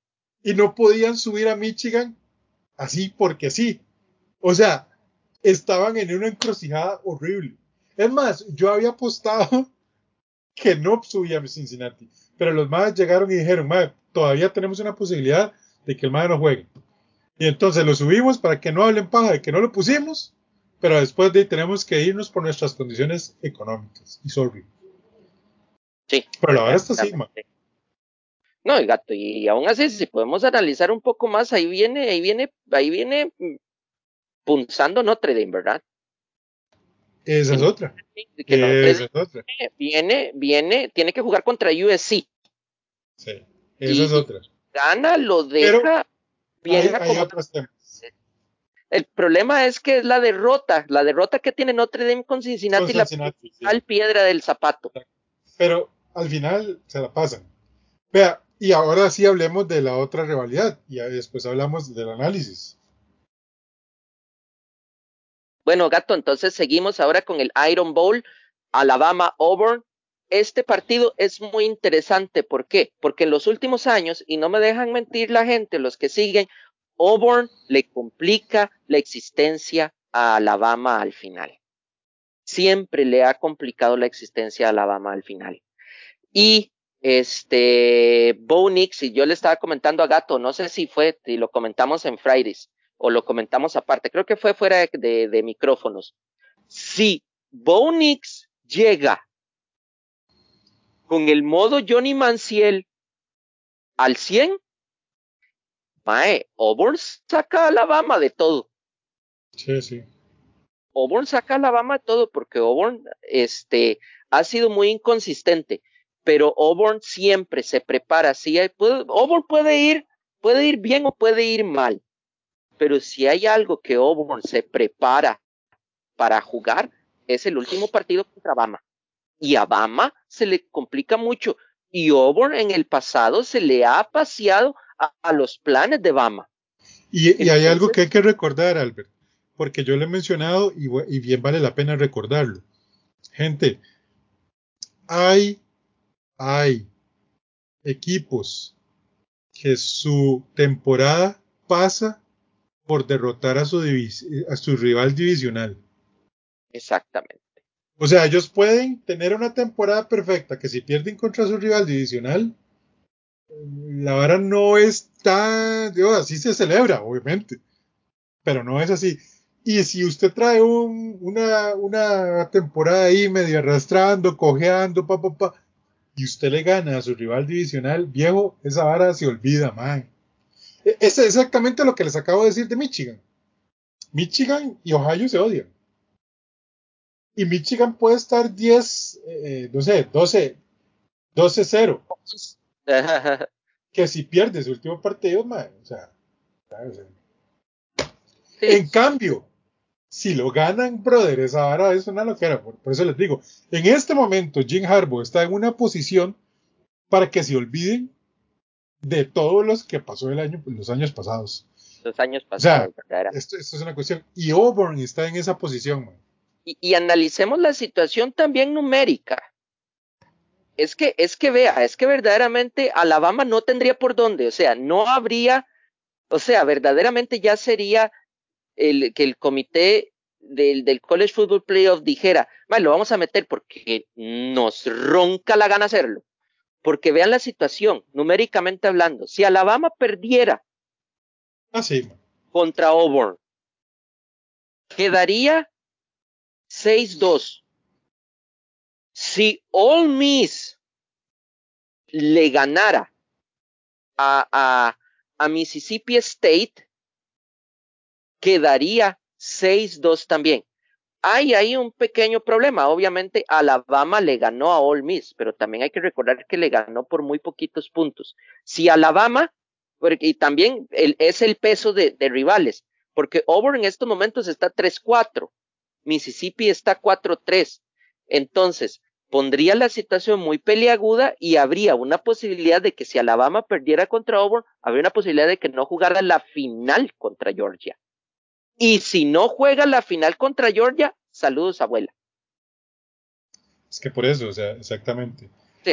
Y no podían subir a Michigan así porque sí. O sea, estaban en una encrucijada horrible. Es más, yo había apostado que no subía a Cincinnati, pero los más llegaron y dijeron, madre, todavía tenemos una posibilidad de que el madre no juegue. Y entonces lo subimos para que no hablen paja de que no lo pusimos, pero después de ahí tenemos que irnos por nuestras condiciones económicas. Y sorry. Sí. Pero ahora está así, No, y gato, y aún así, si podemos analizar un poco más, ahí viene, ahí viene, ahí viene mm, punzando Notre Dame, ¿verdad? Esa es otra. Esa es otra. Viene, viene, tiene que jugar contra USC. Sí, esa es otra. Gana, lo deja, viene como... El problema es que es la derrota, la derrota que tiene Notre Dame con Cincinnati, la al piedra del zapato. Pero al final se la pasan. Vea, y ahora sí hablemos de la otra rivalidad y después hablamos del análisis. Bueno, gato, entonces seguimos ahora con el Iron Bowl, Alabama Auburn. Este partido es muy interesante. ¿Por qué? Porque en los últimos años, y no me dejan mentir la gente, los que siguen, Auburn le complica la existencia a Alabama al final. Siempre le ha complicado la existencia a Alabama al final. Y este, Bo Nix, y yo le estaba comentando a Gato, no sé si fue, si lo comentamos en Fridays o lo comentamos aparte, creo que fue fuera de, de, micrófonos. Si Bo Nix llega con el modo Johnny Manciel al 100, Mae, Auburn saca a Alabama de todo. Sí, sí. Auburn saca a Alabama de todo porque Auburn este, ha sido muy inconsistente pero Auburn siempre se prepara. Si puede, Auburn puede ir, puede ir bien o puede ir mal, pero si hay algo que Auburn se prepara para jugar, es el último partido contra Bama. Y a Bama se le complica mucho. Y Auburn en el pasado se le ha paseado a, los planes de Bama. Y, y, hay algo que hay que recordar, Albert, porque yo le he mencionado y, y bien vale la pena recordarlo. Gente, hay hay equipos que su temporada pasa por derrotar a su, a su rival divisional. Exactamente. O sea, ellos pueden tener una temporada perfecta que si pierden contra su rival divisional, la vara no es tan, Dios, así se celebra, obviamente, pero no es así. Y si usted trae un, una, una temporada ahí medio arrastrando, cojeando, pa, pa, pa, y usted le gana a su rival divisional, viejo, esa vara se olvida, man. E, es exactamente lo que les acabo de decir de Michigan. Michigan y Ohio se odian. Y Michigan puede estar 10, eh, no sé, 12, 12-0. que si pierde su último partido, man, o sea, En cambio, si lo ganan, brother, esa vara es una loquera. Por, por, eso les digo, en este momento Jim Harbaugh está en una posición para que se olviden de todos los que pasó el año, los años pasados. Estos años pasados, esto, esto, es una cuestión. Y Auburn está en esa posición, man. Y, y, analicemos la situación también numérica. Es que, es que vea, es que verdaderamente Alabama no tendría por dónde, o sea, no habría, o sea, verdaderamente ya sería el, que el comité del, del College Football Playoff dijera, lo vamos a meter porque nos ronca la gana hacerlo. Porque vean la situación, numéricamente hablando, si Alabama perdiera ah, sí. contra Auburn, quedaría 6-2. Si All Miss le ganara a, a, a Mississippi State, quedaría 6-2 también. Hay ahí un pequeño problema. Obviamente, Alabama le ganó a Ole Miss, pero también hay que recordar que le ganó por muy poquitos puntos. Si Alabama, porque, y también el, es el peso de, de rivales, porque Auburn en estos momentos está 3-4, Mississippi está 4-3. Entonces, pondría la situación muy peliaguda y habría una posibilidad de que si Alabama perdiera contra Auburn, habría una posibilidad de que no jugara la final contra Georgia. Y si no juega la final contra Georgia, saludos, abuela. Es que por eso, o sea, exactamente.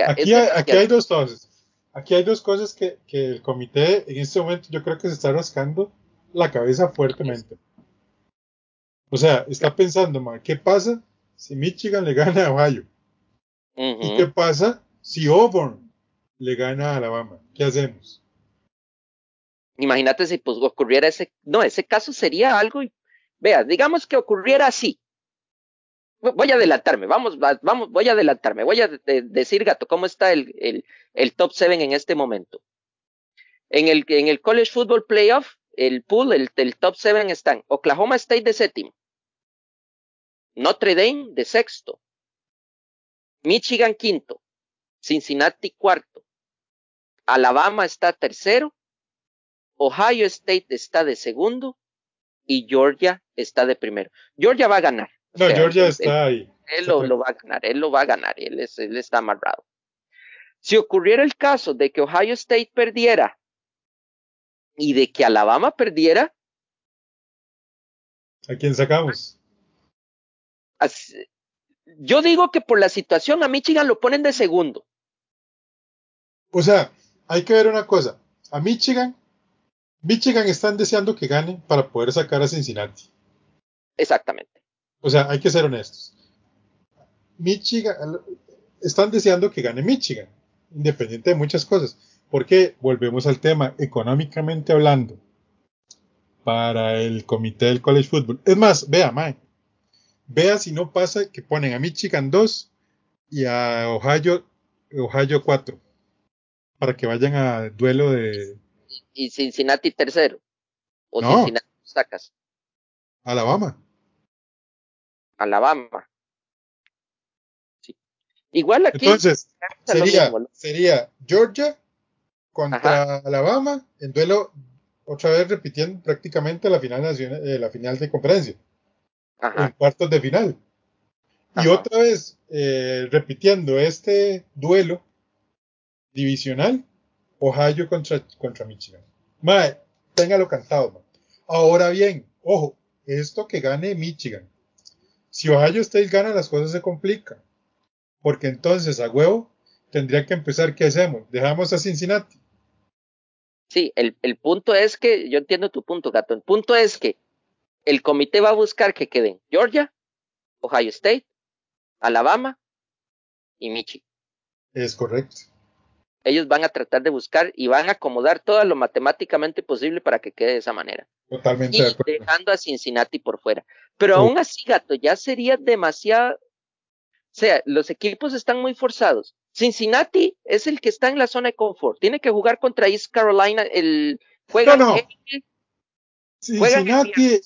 aquí, hay, aquí hay dos cosas. Aquí hay dos cosas que, que, el comité en este momento yo creo que se está rascando la cabeza fuertemente. O sea, está pensando, ¿qué pasa si Michigan le gana a Ohio? ¿Y qué pasa si Auburn le gana a Alabama? ¿Qué hacemos? Imagínate si pues ocurriera ese, no, ese caso sería algo, vea, digamos que ocurriera así. Voy a adelantarme, vamos, vamos, voy a adelantarme, voy a decir, gato, cómo está el, el, el top 7 en este momento. En el, en el College Football Playoff, el pool, el, el top 7 están Oklahoma State de séptimo, Notre Dame de sexto, Michigan quinto, Cincinnati cuarto, Alabama está tercero Ohio State está de segundo y Georgia está de primero. Georgia va a ganar. No, Georgia está ahí. Él lo, lo, va a ganar, él lo va a ganar, él, es, él está amarrado. Si ocurriera el caso de que Ohio State perdiera y de que Alabama perdiera. ¿A quién sacamos? Así, yo digo que por la situación a Michigan lo ponen de segundo. O sea, hay que ver una cosa. A Michigan Michigan están deseando que gane para poder sacar a Cincinnati. Exactamente. O sea, hay que ser honestos. Michigan, están deseando que gane Michigan, independiente de muchas cosas. Porque volvemos al tema, económicamente hablando, para el comité del college football. Es más, vea, Mae, vea si no pasa que ponen a Michigan 2 y a Ohio, Ohio 4 para que vayan a duelo de, y Cincinnati tercero. O no. Cincinnati sacas. Alabama. Alabama. Sí. Igual aquí. Entonces, sería, mismo, ¿no? sería Georgia contra Ajá. Alabama en duelo, otra vez repitiendo prácticamente la final, nacional, eh, la final de conferencia. Ajá. En cuartos de final. Ajá. Y otra vez eh, repitiendo este duelo divisional Ohio contra, contra Michigan. Mae, téngalo cantado. Man. Ahora bien, ojo, esto que gane Michigan. Si Ohio State gana, las cosas se complican. Porque entonces, a huevo, tendría que empezar, ¿qué hacemos? ¿Dejamos a Cincinnati? Sí, el, el punto es que, yo entiendo tu punto, gato. El punto es que el comité va a buscar que queden Georgia, Ohio State, Alabama y Michigan. Es correcto ellos van a tratar de buscar y van a acomodar todo lo matemáticamente posible para que quede de esa manera. Totalmente y de acuerdo. dejando a Cincinnati por fuera. Pero sí. aún así, gato, ya sería demasiado. O sea, los equipos están muy forzados. Cincinnati es el que está en la zona de confort. Tiene que jugar contra East Carolina. El juega no, no. El, Cincinnati,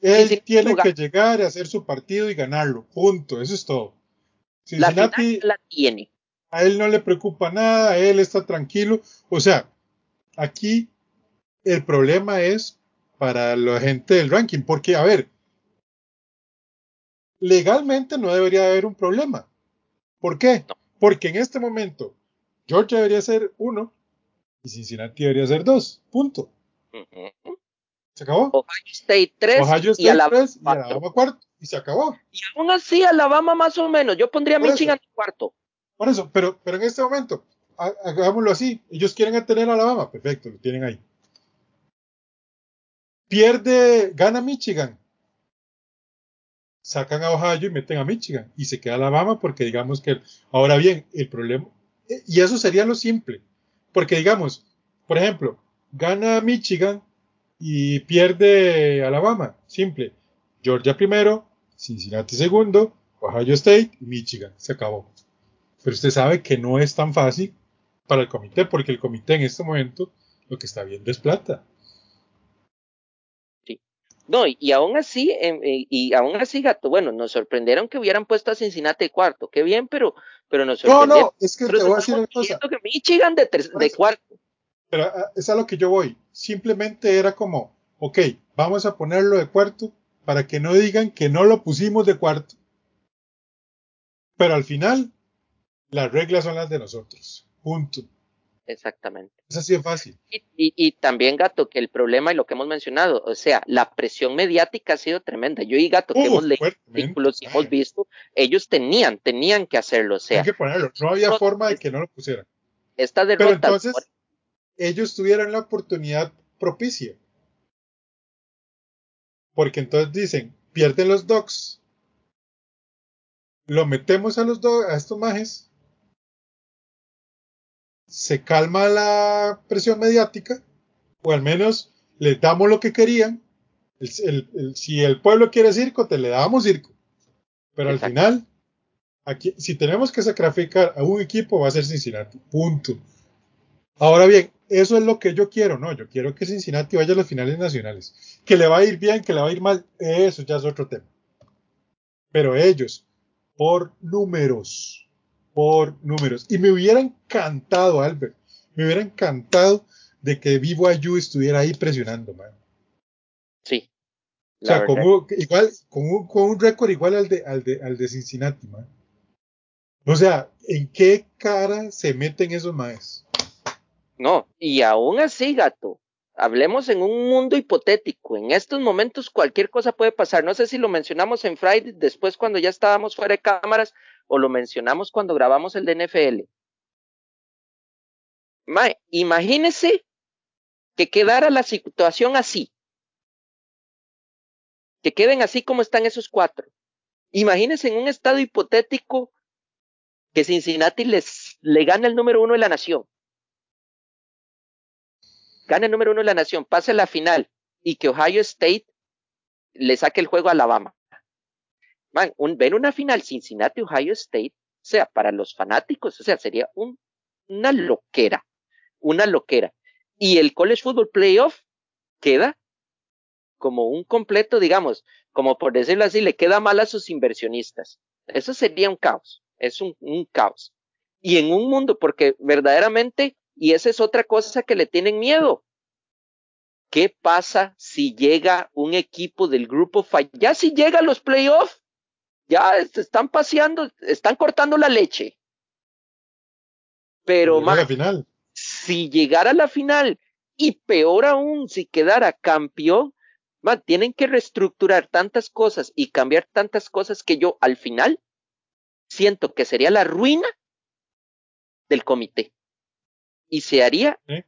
él Cincinnati tiene jugar. que llegar a hacer su partido y ganarlo. Punto. Eso es todo. Cincinnati la, la tiene a él no le preocupa nada, él está tranquilo. O sea, aquí el problema es para la gente del ranking, porque, a ver, legalmente no debería haber un problema. ¿Por qué? No. Porque en este momento Georgia debería ser uno y Cincinnati debería ser dos. Punto. Uh -huh. ¿Se acabó? Ohio State 3 Ohio State y Alabama 3 y 4. Alabama cuarto. Y se acabó. Y aún así, Alabama más o menos. Yo pondría Por eso. Michigan en cuarto. Por eso, pero, pero en este momento, ha- hagámoslo así. Ellos quieren tener a Alabama. Perfecto, lo tienen ahí. Pierde, gana Michigan. Sacan a Ohio y meten a Michigan. Y se queda Alabama porque digamos que. Ahora bien, el problema. Y eso sería lo simple. Porque digamos, por ejemplo, gana Michigan y pierde Alabama. Simple. Georgia primero, Cincinnati segundo, Ohio State Michigan. Se acabó. Pero usted sabe que no es tan fácil para el comité, porque el comité en este momento lo que está viendo es plata. No, y, y aún así, em, eh, y aún así, gato, bueno, nos sorprendieron que hubieran puesto a Cincinnati cuarto. Qué bien, pero, pero nos No, sorprendieron. no, es que te voy a decir una cosa. que Michigan de, Por de cuarto. Pero ah, es a lo que yo voy. Simplemente era como, ok, vamos a ponerlo de cuarto para que no digan que no lo pusimos de cuarto. Pero al final, las reglas son las de nosotros. Punto. Exactamente. Es así de fácil. Y, y, y también, Gato, que el problema y lo que hemos mencionado, o sea, la presión mediática ha sido tremenda. Yo y Gato, que hemos leído artículos y hemos visto, ellos tenían, tenían que hacerlo. O sea, Hay que ponerlo. No había no, forma de que no lo pusieran. esta Pero derrota. entonces, ellos tuvieron la oportunidad propicia. Porque entonces dicen, pierden los dogs. Lo metemos a los dogs, a estos majes. Se calma la presión mediática. O al menos les damos lo que querían. El- el- el- si el pueblo quiere circo, te le damos circo. Pero al final, aquí, si tenemos que sacrificar a un equipo, va a ser Cincinnati. Punto. Ahora bien, eso es lo que yo quiero, ¿no? Yo quiero que Cincinnati vaya a las finales nacionales. Que le va a ir bien, que le va a ir mal, eso ya es otro tema. Pero ellos, por números, por números. Y me hubiera encantado, Albert, me hubiera encantado de que Vivo Ayu estuviera ahí presionando, man. Sí. O sea, con un, igual, con un, con un récord igual al de, al de, al de Cincinnati, man. O sea, ¿en qué cara se meten esos maes? No, y aún así, gato, hablemos en un mundo hipotético. En estos momentos cualquier cosa puede pasar. No sé si lo mencionamos en Friday, después cuando ya estábamos fuera de cámaras, o lo mencionamos cuando grabamos el de NFL. Mae, imagínese que quedara la situación así. Que queden así como están esos cuatro. Imagínense en un estado hipotético que Cincinnati les, le gana el número uno de la nación. Gana el número uno de la nación, pase la final y que Ohio State le saque el juego a Alabama. Man, un, ven una final Cincinnati, Ohio State, o sea, para los fanáticos, o sea, sería un, una loquera, una loquera. Y el College Football Playoff queda como un completo, digamos, como por decirlo así, le queda mal a sus inversionistas. Eso sería un caos, es un, caos. Y en un mundo, porque verdaderamente, y esa es otra cosa que le tienen miedo. ¿Qué pasa si llega un equipo del grupo Fight? Ya si llega a los playoffs, ya se están paseando, están cortando la leche. Pero, final. si llegara a la final y peor aún, si quedara campeón, man, tienen que reestructurar tantas cosas y cambiar tantas cosas que yo al final siento que sería la ruina del comité. Y se haría ¿Eh?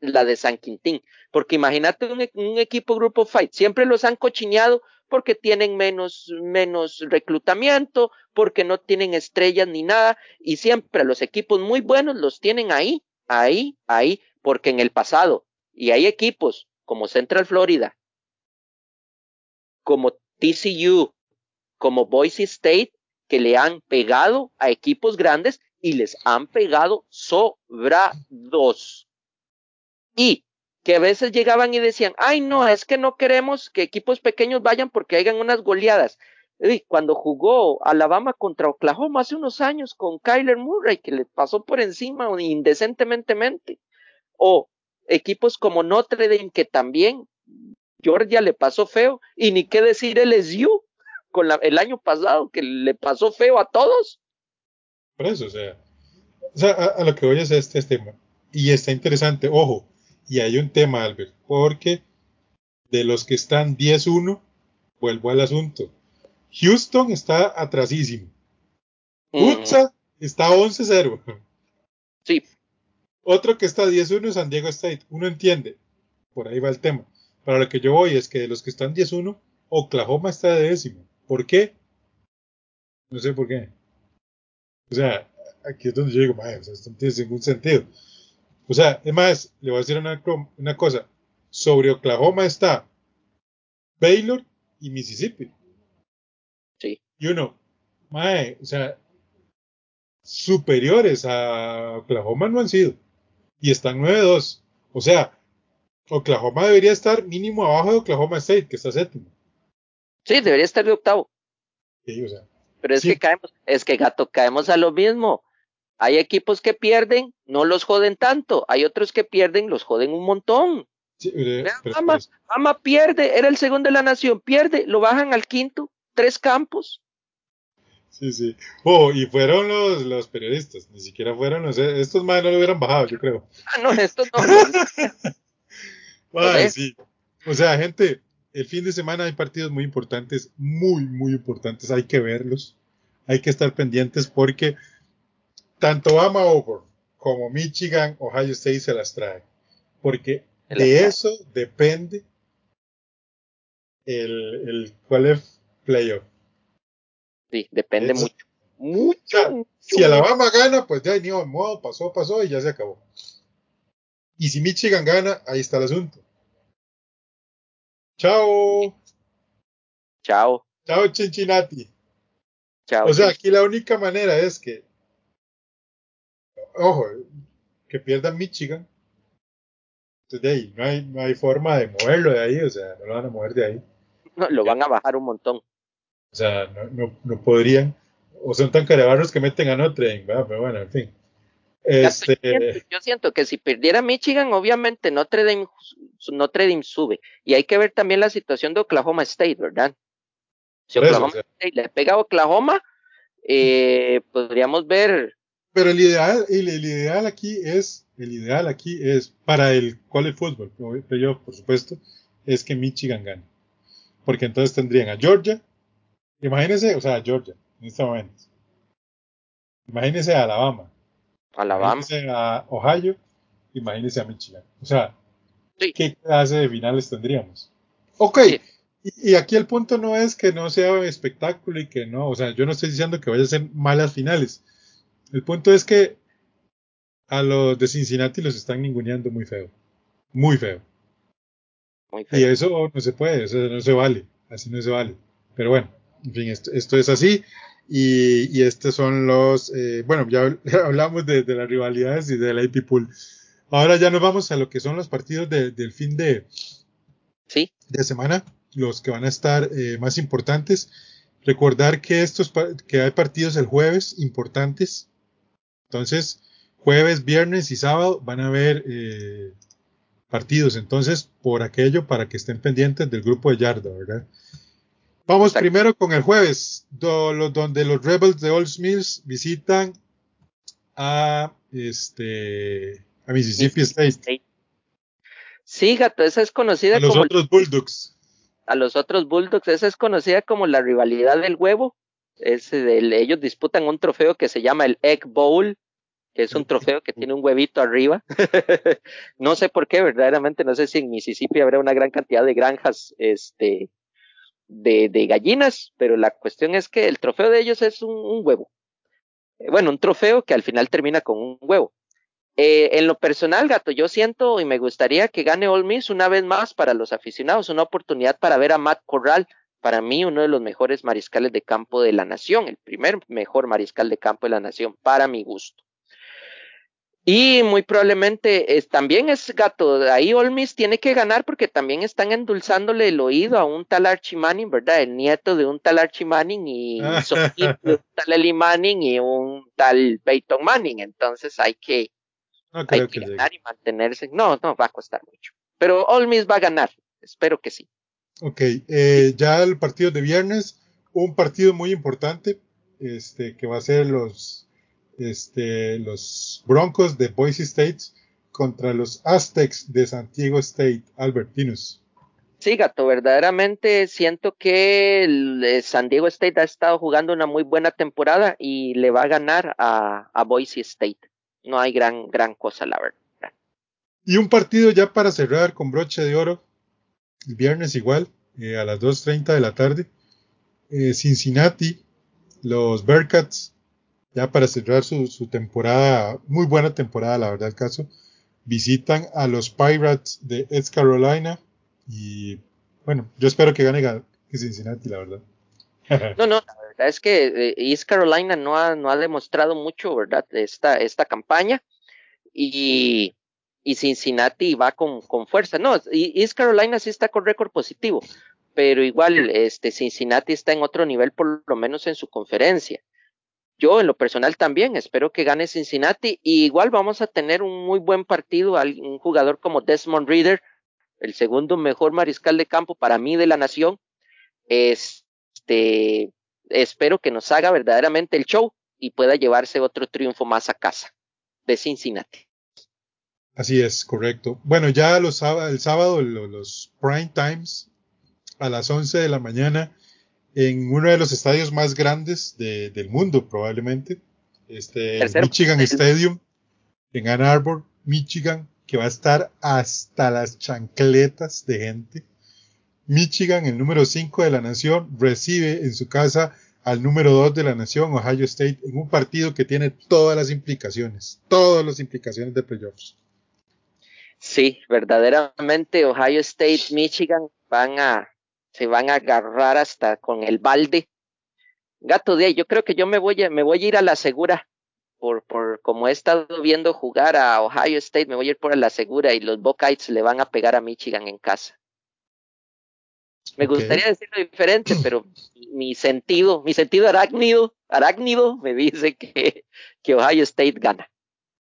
la de San Quintín. Porque imagínate un, un equipo grupo fight, siempre los han cochineado porque tienen menos, menos reclutamiento, porque no tienen estrellas ni nada, y siempre los equipos muy buenos los tienen ahí, ahí, ahí, porque en el pasado, y hay equipos como Central Florida, como TCU, como Boise State, que le han pegado a equipos grandes y les han pegado sobrados. Y que a veces llegaban y decían, ay no, es que no queremos que equipos pequeños vayan porque hagan unas goleadas. Y cuando jugó Alabama contra Oklahoma hace unos años con Kyler Murray, que le pasó por encima indecentemente, o equipos como Notre Dame, que también Georgia le pasó feo, y ni qué decir LSU con el año pasado, que le pasó feo a todos. Por eso, o sea, a lo que voy es este, este tema. Y está interesante, ojo, y hay un tema, Albert, porque de los que están 10-1, vuelvo al asunto. Houston está atrasísimo. Utah está 11-0. Sí. Otro que está 10-1 es San Diego State. Uno entiende. Por ahí va el tema. Para lo que yo voy es que de los que están 10-1, Oklahoma está de décimo. ¿Por qué? No sé por qué. O sea, aquí es donde yo digo, o sea, esto no tiene ningún sentido. O sea, es más, le voy a decir una, una cosa. Sobre Oklahoma está Baylor y Mississippi. Sí. Y uno, mae, o sea, superiores a Oklahoma no han sido. Y están 9-2. O sea, Oklahoma debería estar mínimo abajo de Oklahoma State, que está séptimo. Sí, debería estar de octavo. Sí, o sea. Pero es que caemos, es que gato, caemos a lo mismo. Hay equipos que pierden, no los joden tanto. Hay otros que pierden, los joden un montón. Sí, pero, Ama, pierde, era el segundo de la nación, pierde, lo bajan al quinto, tres campos. Sí, sí. Oh, y fueron los, los periodistas, ni siquiera fueron los, estos más no lo hubieran bajado, yo creo. Ah, no, estos no. Ay, sí. O sea, gente, el fin de semana hay partidos muy importantes, muy, muy importantes, hay que verlos, hay que estar pendientes porque tanto Bama Over como Michigan, Ohio State se las trae, porque de eso depende el, el cuál playoff. Sí, depende mucho. Mucho, Si Alabama gana, pues ya ni modo, pasó, pasó y ya se acabó. Y si Michigan gana, ahí está el asunto. Chao. Chao. Chao, Cincinnati. Chao. O sea, aquí la única manera es que, ojo, que pierdan Michigan entonces de ahí no hay, no hay forma de moverlo de ahí, o sea, no lo van a mover de ahí. No, lo van a bajar un montón. O sea, no, no, no podrían, o son tan carebarros que meten a Notre Dame, pero bueno, en fin. Este... Yo, siento, que si perdiera Michigan, obviamente Notre Dame, Notre Dame sube. Y hay que ver también la situación de Oklahoma State, ¿verdad? Si Oklahoma State le pega a Oklahoma, eh, podríamos ver. Pero el ideal, el, el ideal aquí es el ideal aquí es, para el college football, yo por supuesto, es que Michigan gane. Porque entonces tendrían a Georgia, imagínense, o sea, a Georgia, en este momento. Imagínense a Alabama. Alabama. Imagínense a Ohio, imagínense a Michigan. O sea, ¿qué clase de finales tendríamos? Ok, y, y, aquí el punto no es que no sea espectáculo y que no, o sea, yo no estoy diciendo que vaya a ser malas finales. El punto es que a los de Cincinnati los están ninguneando muy feo. Muy feo. Muy feo. Y eso no se puede, eso no se vale. Así no se vale. Pero bueno, en fin, esto, esto es así. Y, y, estos son los. Eh, bueno, ya hablamos de, de, las rivalidades y de la AP Pool. Ahora ya nos vamos a lo que son los partidos de, del fin de, ¿Sí? de semana, los que van a estar eh, más importantes. Recordar que estos que hay partidos el jueves importantes. Entonces, jueves, viernes y sábado van a haber eh, partidos. Entonces, por aquello, para que estén pendientes del grupo de Yarda, ¿verdad? Vamos Exacto. primero con el jueves, do, lo, donde los Rebels de Old Mills visitan a este a Mississippi State. Sí, gato, esa es conocida a los como otros Bulldogs. A los otros Bulldogs, esa es conocida como la rivalidad del huevo. Es el, ellos disputan un trofeo que se llama el Egg Bowl, que es un trofeo que tiene un huevito arriba. no sé por qué, verdaderamente, no sé si en Mississippi habrá una gran cantidad de granjas este, de, de gallinas, pero la cuestión es que el trofeo de ellos es un, un huevo. Eh, bueno, un trofeo que al final termina con un huevo. Eh, en lo personal, gato, yo siento y me gustaría que gane All Miss una vez más para los aficionados, una oportunidad para ver a Matt Corral, para mí uno de los mejores mariscales de campo de la nación, el primer mejor mariscal de campo de la nación, para mi gusto. Y muy probablemente es, también es gato, ahí Olmis tiene que ganar porque también están endulzándole el oído a un tal Archie Manning, ¿verdad? El nieto de un tal Archie Manning y un tal Eli Manning y un tal Peyton Manning. Entonces hay que, no hay que, que ganar llegue. y mantenerse. No, no va a costar mucho. Pero Olmis va a ganar, espero que sí. Ok, eh, ya el partido de viernes, un partido muy importante, este, que va a ser los este, los Broncos de Boise State contra los Aztecs de Santiago State, Albertinus. Sí, Gato, verdaderamente siento que el eh, San Diego State ha estado jugando una muy buena temporada y le va a ganar a, a Boise State. No hay gran, gran cosa, la verdad. Y un partido ya para cerrar con broche de oro, el viernes igual, eh, a las 2.30 de la tarde. Eh, Cincinnati, los Bearcats, ya para cerrar su, su, temporada, muy buena temporada, la verdad, el caso, visitan a los Pirates de East Carolina y bueno, yo espero que gane Cincinnati, la verdad. no, no, la verdad es que eh, East Carolina no ha, no ha demostrado mucho, ¿verdad? Esta, esta campaña y, y Cincinnati va con, con fuerza. No, East Carolina sí está con récord positivo, pero igual este Cincinnati está en otro nivel, por lo menos en su conferencia. Yo en lo personal también espero que gane Cincinnati y igual vamos a tener un muy buen partido, un jugador como Desmond Reader, el segundo mejor mariscal de campo para mí de la nación. Este, espero que nos haga verdaderamente el show y pueda llevarse otro triunfo más a casa de Cincinnati. Así es, correcto. Bueno, ya los, el sábado los prime times a las 11 de la mañana en uno de los estadios más grandes de, del mundo, probablemente, este, el Michigan Stadium en Ann Arbor, Michigan, que va a estar hasta las chancletas de gente. Michigan, el número 5 de la nación, recibe en su casa al número 2 de la nación, Ohio State, en un partido que tiene todas las implicaciones, todas las implicaciones de playoffs. Sí, verdaderamente Ohio State, Michigan van a, se van a agarrar hasta con el balde. Gato de ahí, yo creo que yo me voy a, me voy a ir a la segura por, por como he estado viendo jugar a Ohio State, me voy a ir por la segura y los Buckeyes le van a pegar a Michigan en casa. Me okay. gustaría decirlo diferente, pero mi sentido, mi sentido arácnido, arácnido me dice que, que Ohio State gana.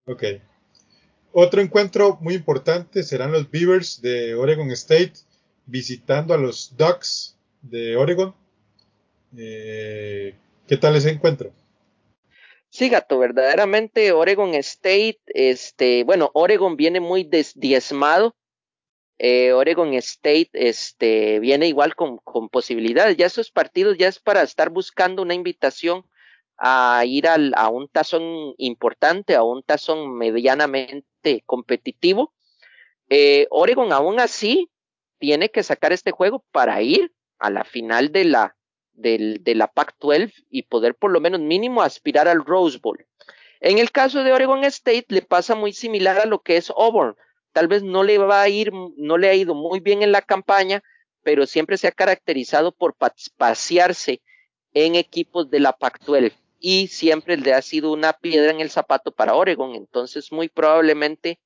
Ok. Otro encuentro muy importante serán los Beavers de Oregon State visitando a los Ducks de Oregon. Eh, ¿Qué tal ese encuentro? Sí, gato, verdaderamente Oregon State, este, bueno, Oregon viene muy diezmado. Eh, Oregon State, este, viene igual con, con, posibilidades. Ya esos partidos ya es para estar buscando una invitación a ir a un tazón importante, a un tazón medianamente competitivo. Eh, Oregon aún así tiene que sacar este juego para ir a la final de la, de la Pac-12 y poder por lo menos mínimo aspirar al Rose Bowl. En el caso de Oregon State le pasa muy similar a lo que es Auburn. Tal vez no le va a ir, no le ha ido muy bien en la campaña, pero siempre se ha caracterizado por pasearse en equipos de la Pac-12 y siempre le ha sido una piedra en el zapato para Oregon. Entonces, muy probablemente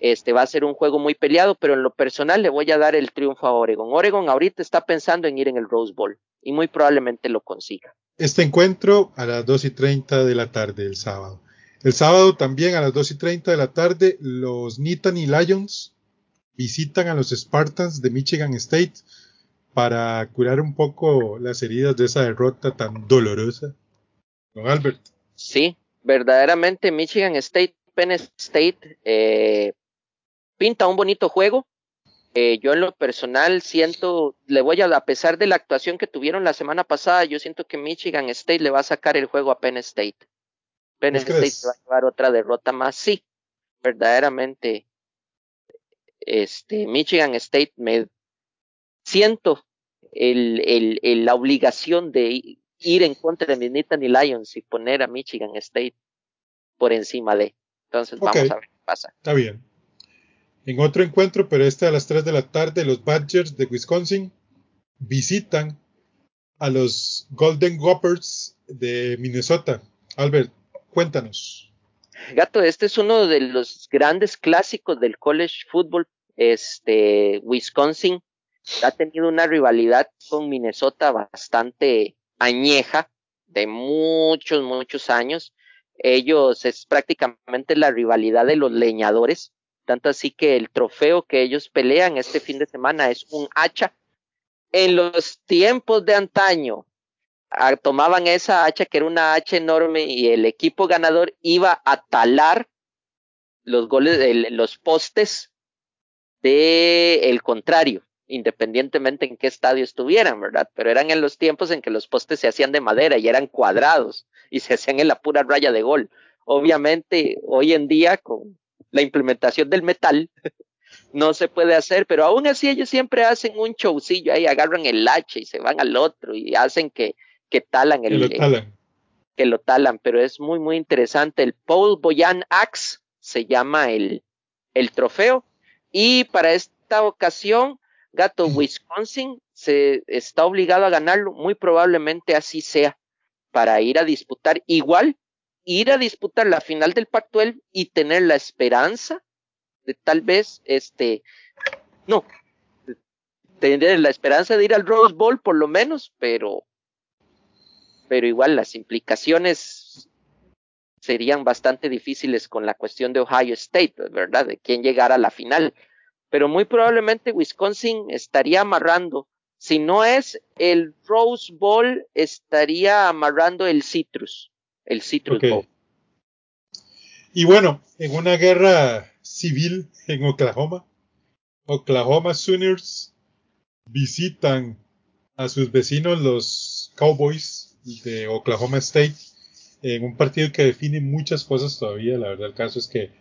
este va a ser un juego muy peleado, pero en lo personal le voy a dar el triunfo a Oregon. Oregon ahorita está pensando en ir en el Rose Bowl y muy probablemente lo consiga. Este encuentro a las 2 y 30 de la tarde el sábado. El sábado también a las 2 y 30 de la tarde los Nittany Lions visitan a los Spartans de Michigan State para curar un poco las heridas de esa derrota tan dolorosa. Don Albert. Sí, verdaderamente Michigan State, Penn State eh, pinta un bonito juego. Eh, yo en lo personal siento, le voy a, a pesar de la actuación que tuvieron la semana pasada, yo siento que Michigan State le va a sacar el juego a Penn State. Penn State crees? va a llevar otra derrota más, sí, verdaderamente. Este, Michigan State me siento el, el, el, la obligación de ir en contra de mis Nittany Lions y poner a Michigan State por encima de. Entonces okay. vamos a ver qué pasa. Está bien. En otro encuentro, pero este a las 3 de la tarde, los Badgers de Wisconsin visitan a los Golden Gophers de Minnesota. Albert, cuéntanos. Gato, este es uno de los grandes clásicos del college football. Este, Wisconsin ha tenido una rivalidad con Minnesota bastante añeja, de muchos, muchos años. Ellos es prácticamente la rivalidad de los leñadores tanto así que el trofeo que ellos pelean este fin de semana es un hacha. En los tiempos de antaño, ah, tomaban esa hacha que era una hacha enorme y el equipo ganador iba a talar los goles, los postes de contrario. Independientemente en qué estadio estuvieran, ¿verdad? Pero eran en los tiempos en que los postes se hacían de madera y eran cuadrados y se hacían en la pura raya de gol. Obviamente, hoy en día, con la implementación del metal, no se puede hacer, pero aún así ellos siempre hacen un showcillo ahí, agarran el hacha y se van al otro y hacen que, que talan el... Que lo talan. que lo talan, pero es muy, muy interesante. El Paul Boyan Axe se llama el, el trofeo. Y para esta ocasión, Gato Wisconsin se está obligado a ganarlo, muy probablemente así sea, para ir a disputar igual, ir a disputar la final del Pactuel y tener la esperanza de tal vez, este, no, tener la esperanza de ir al Rose Bowl por lo menos, pero, pero igual las implicaciones serían bastante difíciles con la cuestión de Ohio State, ¿verdad? De quién llegara a la final. Pero muy probablemente Wisconsin estaría amarrando, si no es el Rose Bowl, estaría amarrando el Citrus, el Citrus Bowl. Y bueno, en una guerra civil en Oklahoma, Oklahoma Sooners visitan a sus vecinos los Cowboys de Oklahoma State en un partido que define muchas cosas todavía. La verdad, el caso es que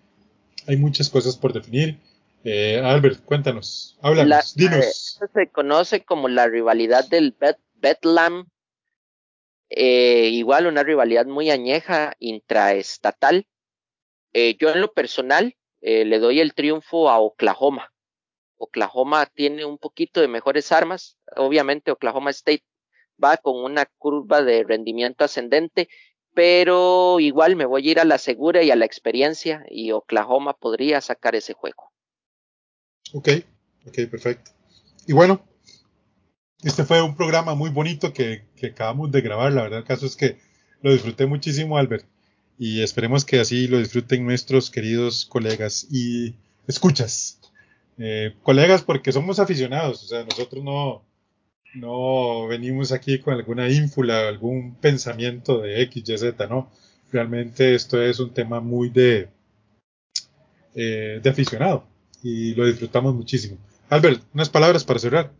hay muchas cosas por definir. Eh, Albert, cuéntanos, háblanos, dinos. Eh, se conoce como la rivalidad del Bet Betlam. Eh, igual una rivalidad muy añeja intraestatal. Eh, yo en lo personal le doy el triunfo a Oklahoma. Oklahoma tiene un poquito de mejores armas. Obviamente Oklahoma State va con una curva de rendimiento ascendente, pero igual me voy a ir a la segura y a la experiencia y Oklahoma podría sacar ese juego. Ok, ok, perfecto. Y bueno, este fue un programa muy bonito que, que acabamos de grabar. La verdad, el caso es que lo disfruté muchísimo, Albert y esperemos que así lo disfruten nuestros queridos colegas y escuchas. Eh, colegas porque somos aficionados, o sea, nosotros no, no venimos aquí con alguna ínfula, algún pensamiento de X, Y, Z, no. Realmente esto es un tema muy de, eh, de aficionado y lo disfrutamos muchísimo. Albert, unas palabras para cerrar.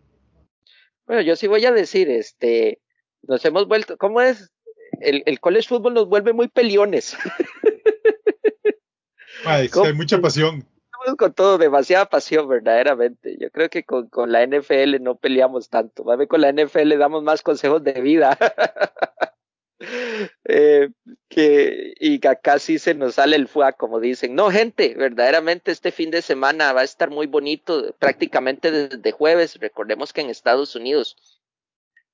Bueno, yo sí voy a decir, este, nos hemos vuelto, ¿cómo es? el, el college fútbol nos vuelve muy peliones. hay mucha pasión. Con todo, demasiada pasión, verdaderamente. Yo creo que con, con la NFL no peleamos tanto. Más con la NFL damos más consejos de vida. eh, que, y acá sí se nos sale el fuá, como dicen. No, gente, verdaderamente este fin de semana va a estar muy bonito, prácticamente desde jueves. Recordemos que en Estados Unidos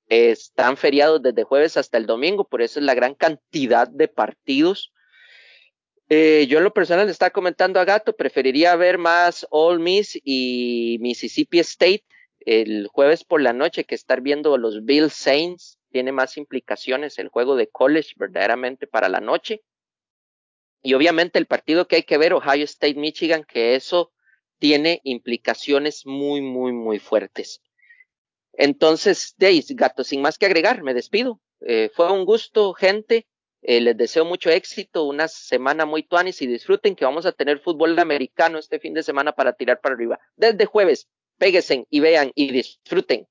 están feriados desde jueves hasta el domingo, por eso es la gran cantidad de partidos. Eh, yo en lo personal le estaba comentando a Gato, preferiría ver más All Miss y Mississippi State el jueves por la noche que estar viendo los Bill Saints. Tiene más implicaciones el juego de college verdaderamente para la noche. Y obviamente el partido que hay que ver, Ohio State Michigan, que eso tiene implicaciones muy, muy, muy fuertes. Entonces, Days, gato, sin más que agregar, me despido. Eh, fue un gusto, gente. Eh, les deseo mucho éxito, una semana muy tuanis y disfruten que vamos a tener fútbol americano este fin de semana para tirar para arriba. Desde jueves, péguesen y vean y disfruten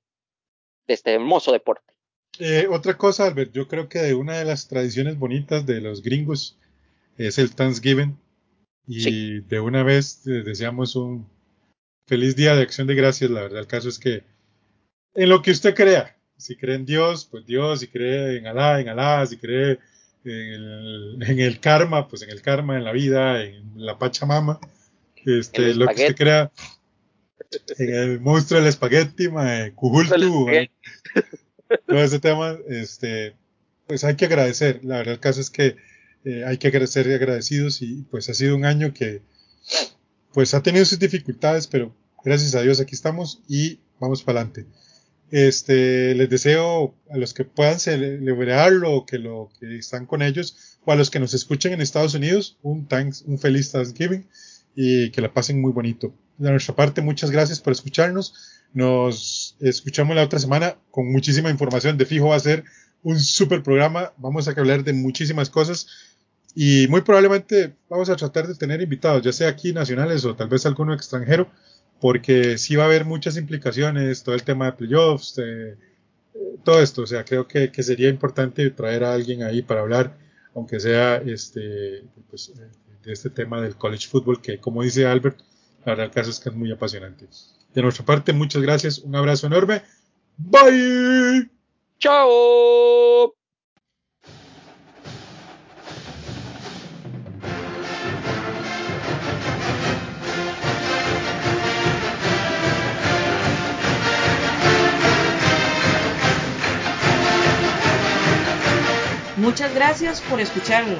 de este hermoso deporte. Eh, otra cosa, Albert, yo creo que una de las tradiciones bonitas de los gringos es el Thanksgiving. Y de una vez deseamos un feliz día de acción de gracias. La verdad, el caso es que en lo que usted crea. Si cree en Dios, pues Dios, si cree en Alá, en Alá, si cree en el, karma, pues en el karma, en la vida, en la Pachamama, este, lo que usted crea, en el monstruo del espagueti, Cujultu, todo ese tema, este, pues hay que agradecer. La verdad, el caso es que eh, hay que agradecer y agradecidos y pues ha sido un año que pues ha tenido sus dificultades, pero gracias a Dios aquí estamos y vamos para adelante. Este, les deseo a los que puedan celebrarlo que lo que están con ellos o a los que nos escuchen en Estados Unidos un thanks, un feliz Thanksgiving y que la pasen muy bonito. De nuestra parte, muchas gracias por escucharnos. Nos escuchamos la otra semana con muchísima información. De fijo va a ser un super programa. Vamos a hablar de muchísimas cosas y muy probablemente vamos a tratar de tener invitados, ya sea aquí nacionales o tal vez alguno extranjero porque sí va a haber muchas implicaciones, todo el tema de playoffs, eh, todo esto, o sea, creo que, que, sería importante traer a alguien ahí para hablar, aunque sea este, pues, de este tema del college football, que como dice Albert, la verdad el caso es que es muy apasionante. De nuestra parte, muchas gracias, un abrazo enorme, bye. Chao. Muchas gracias por escucharnos.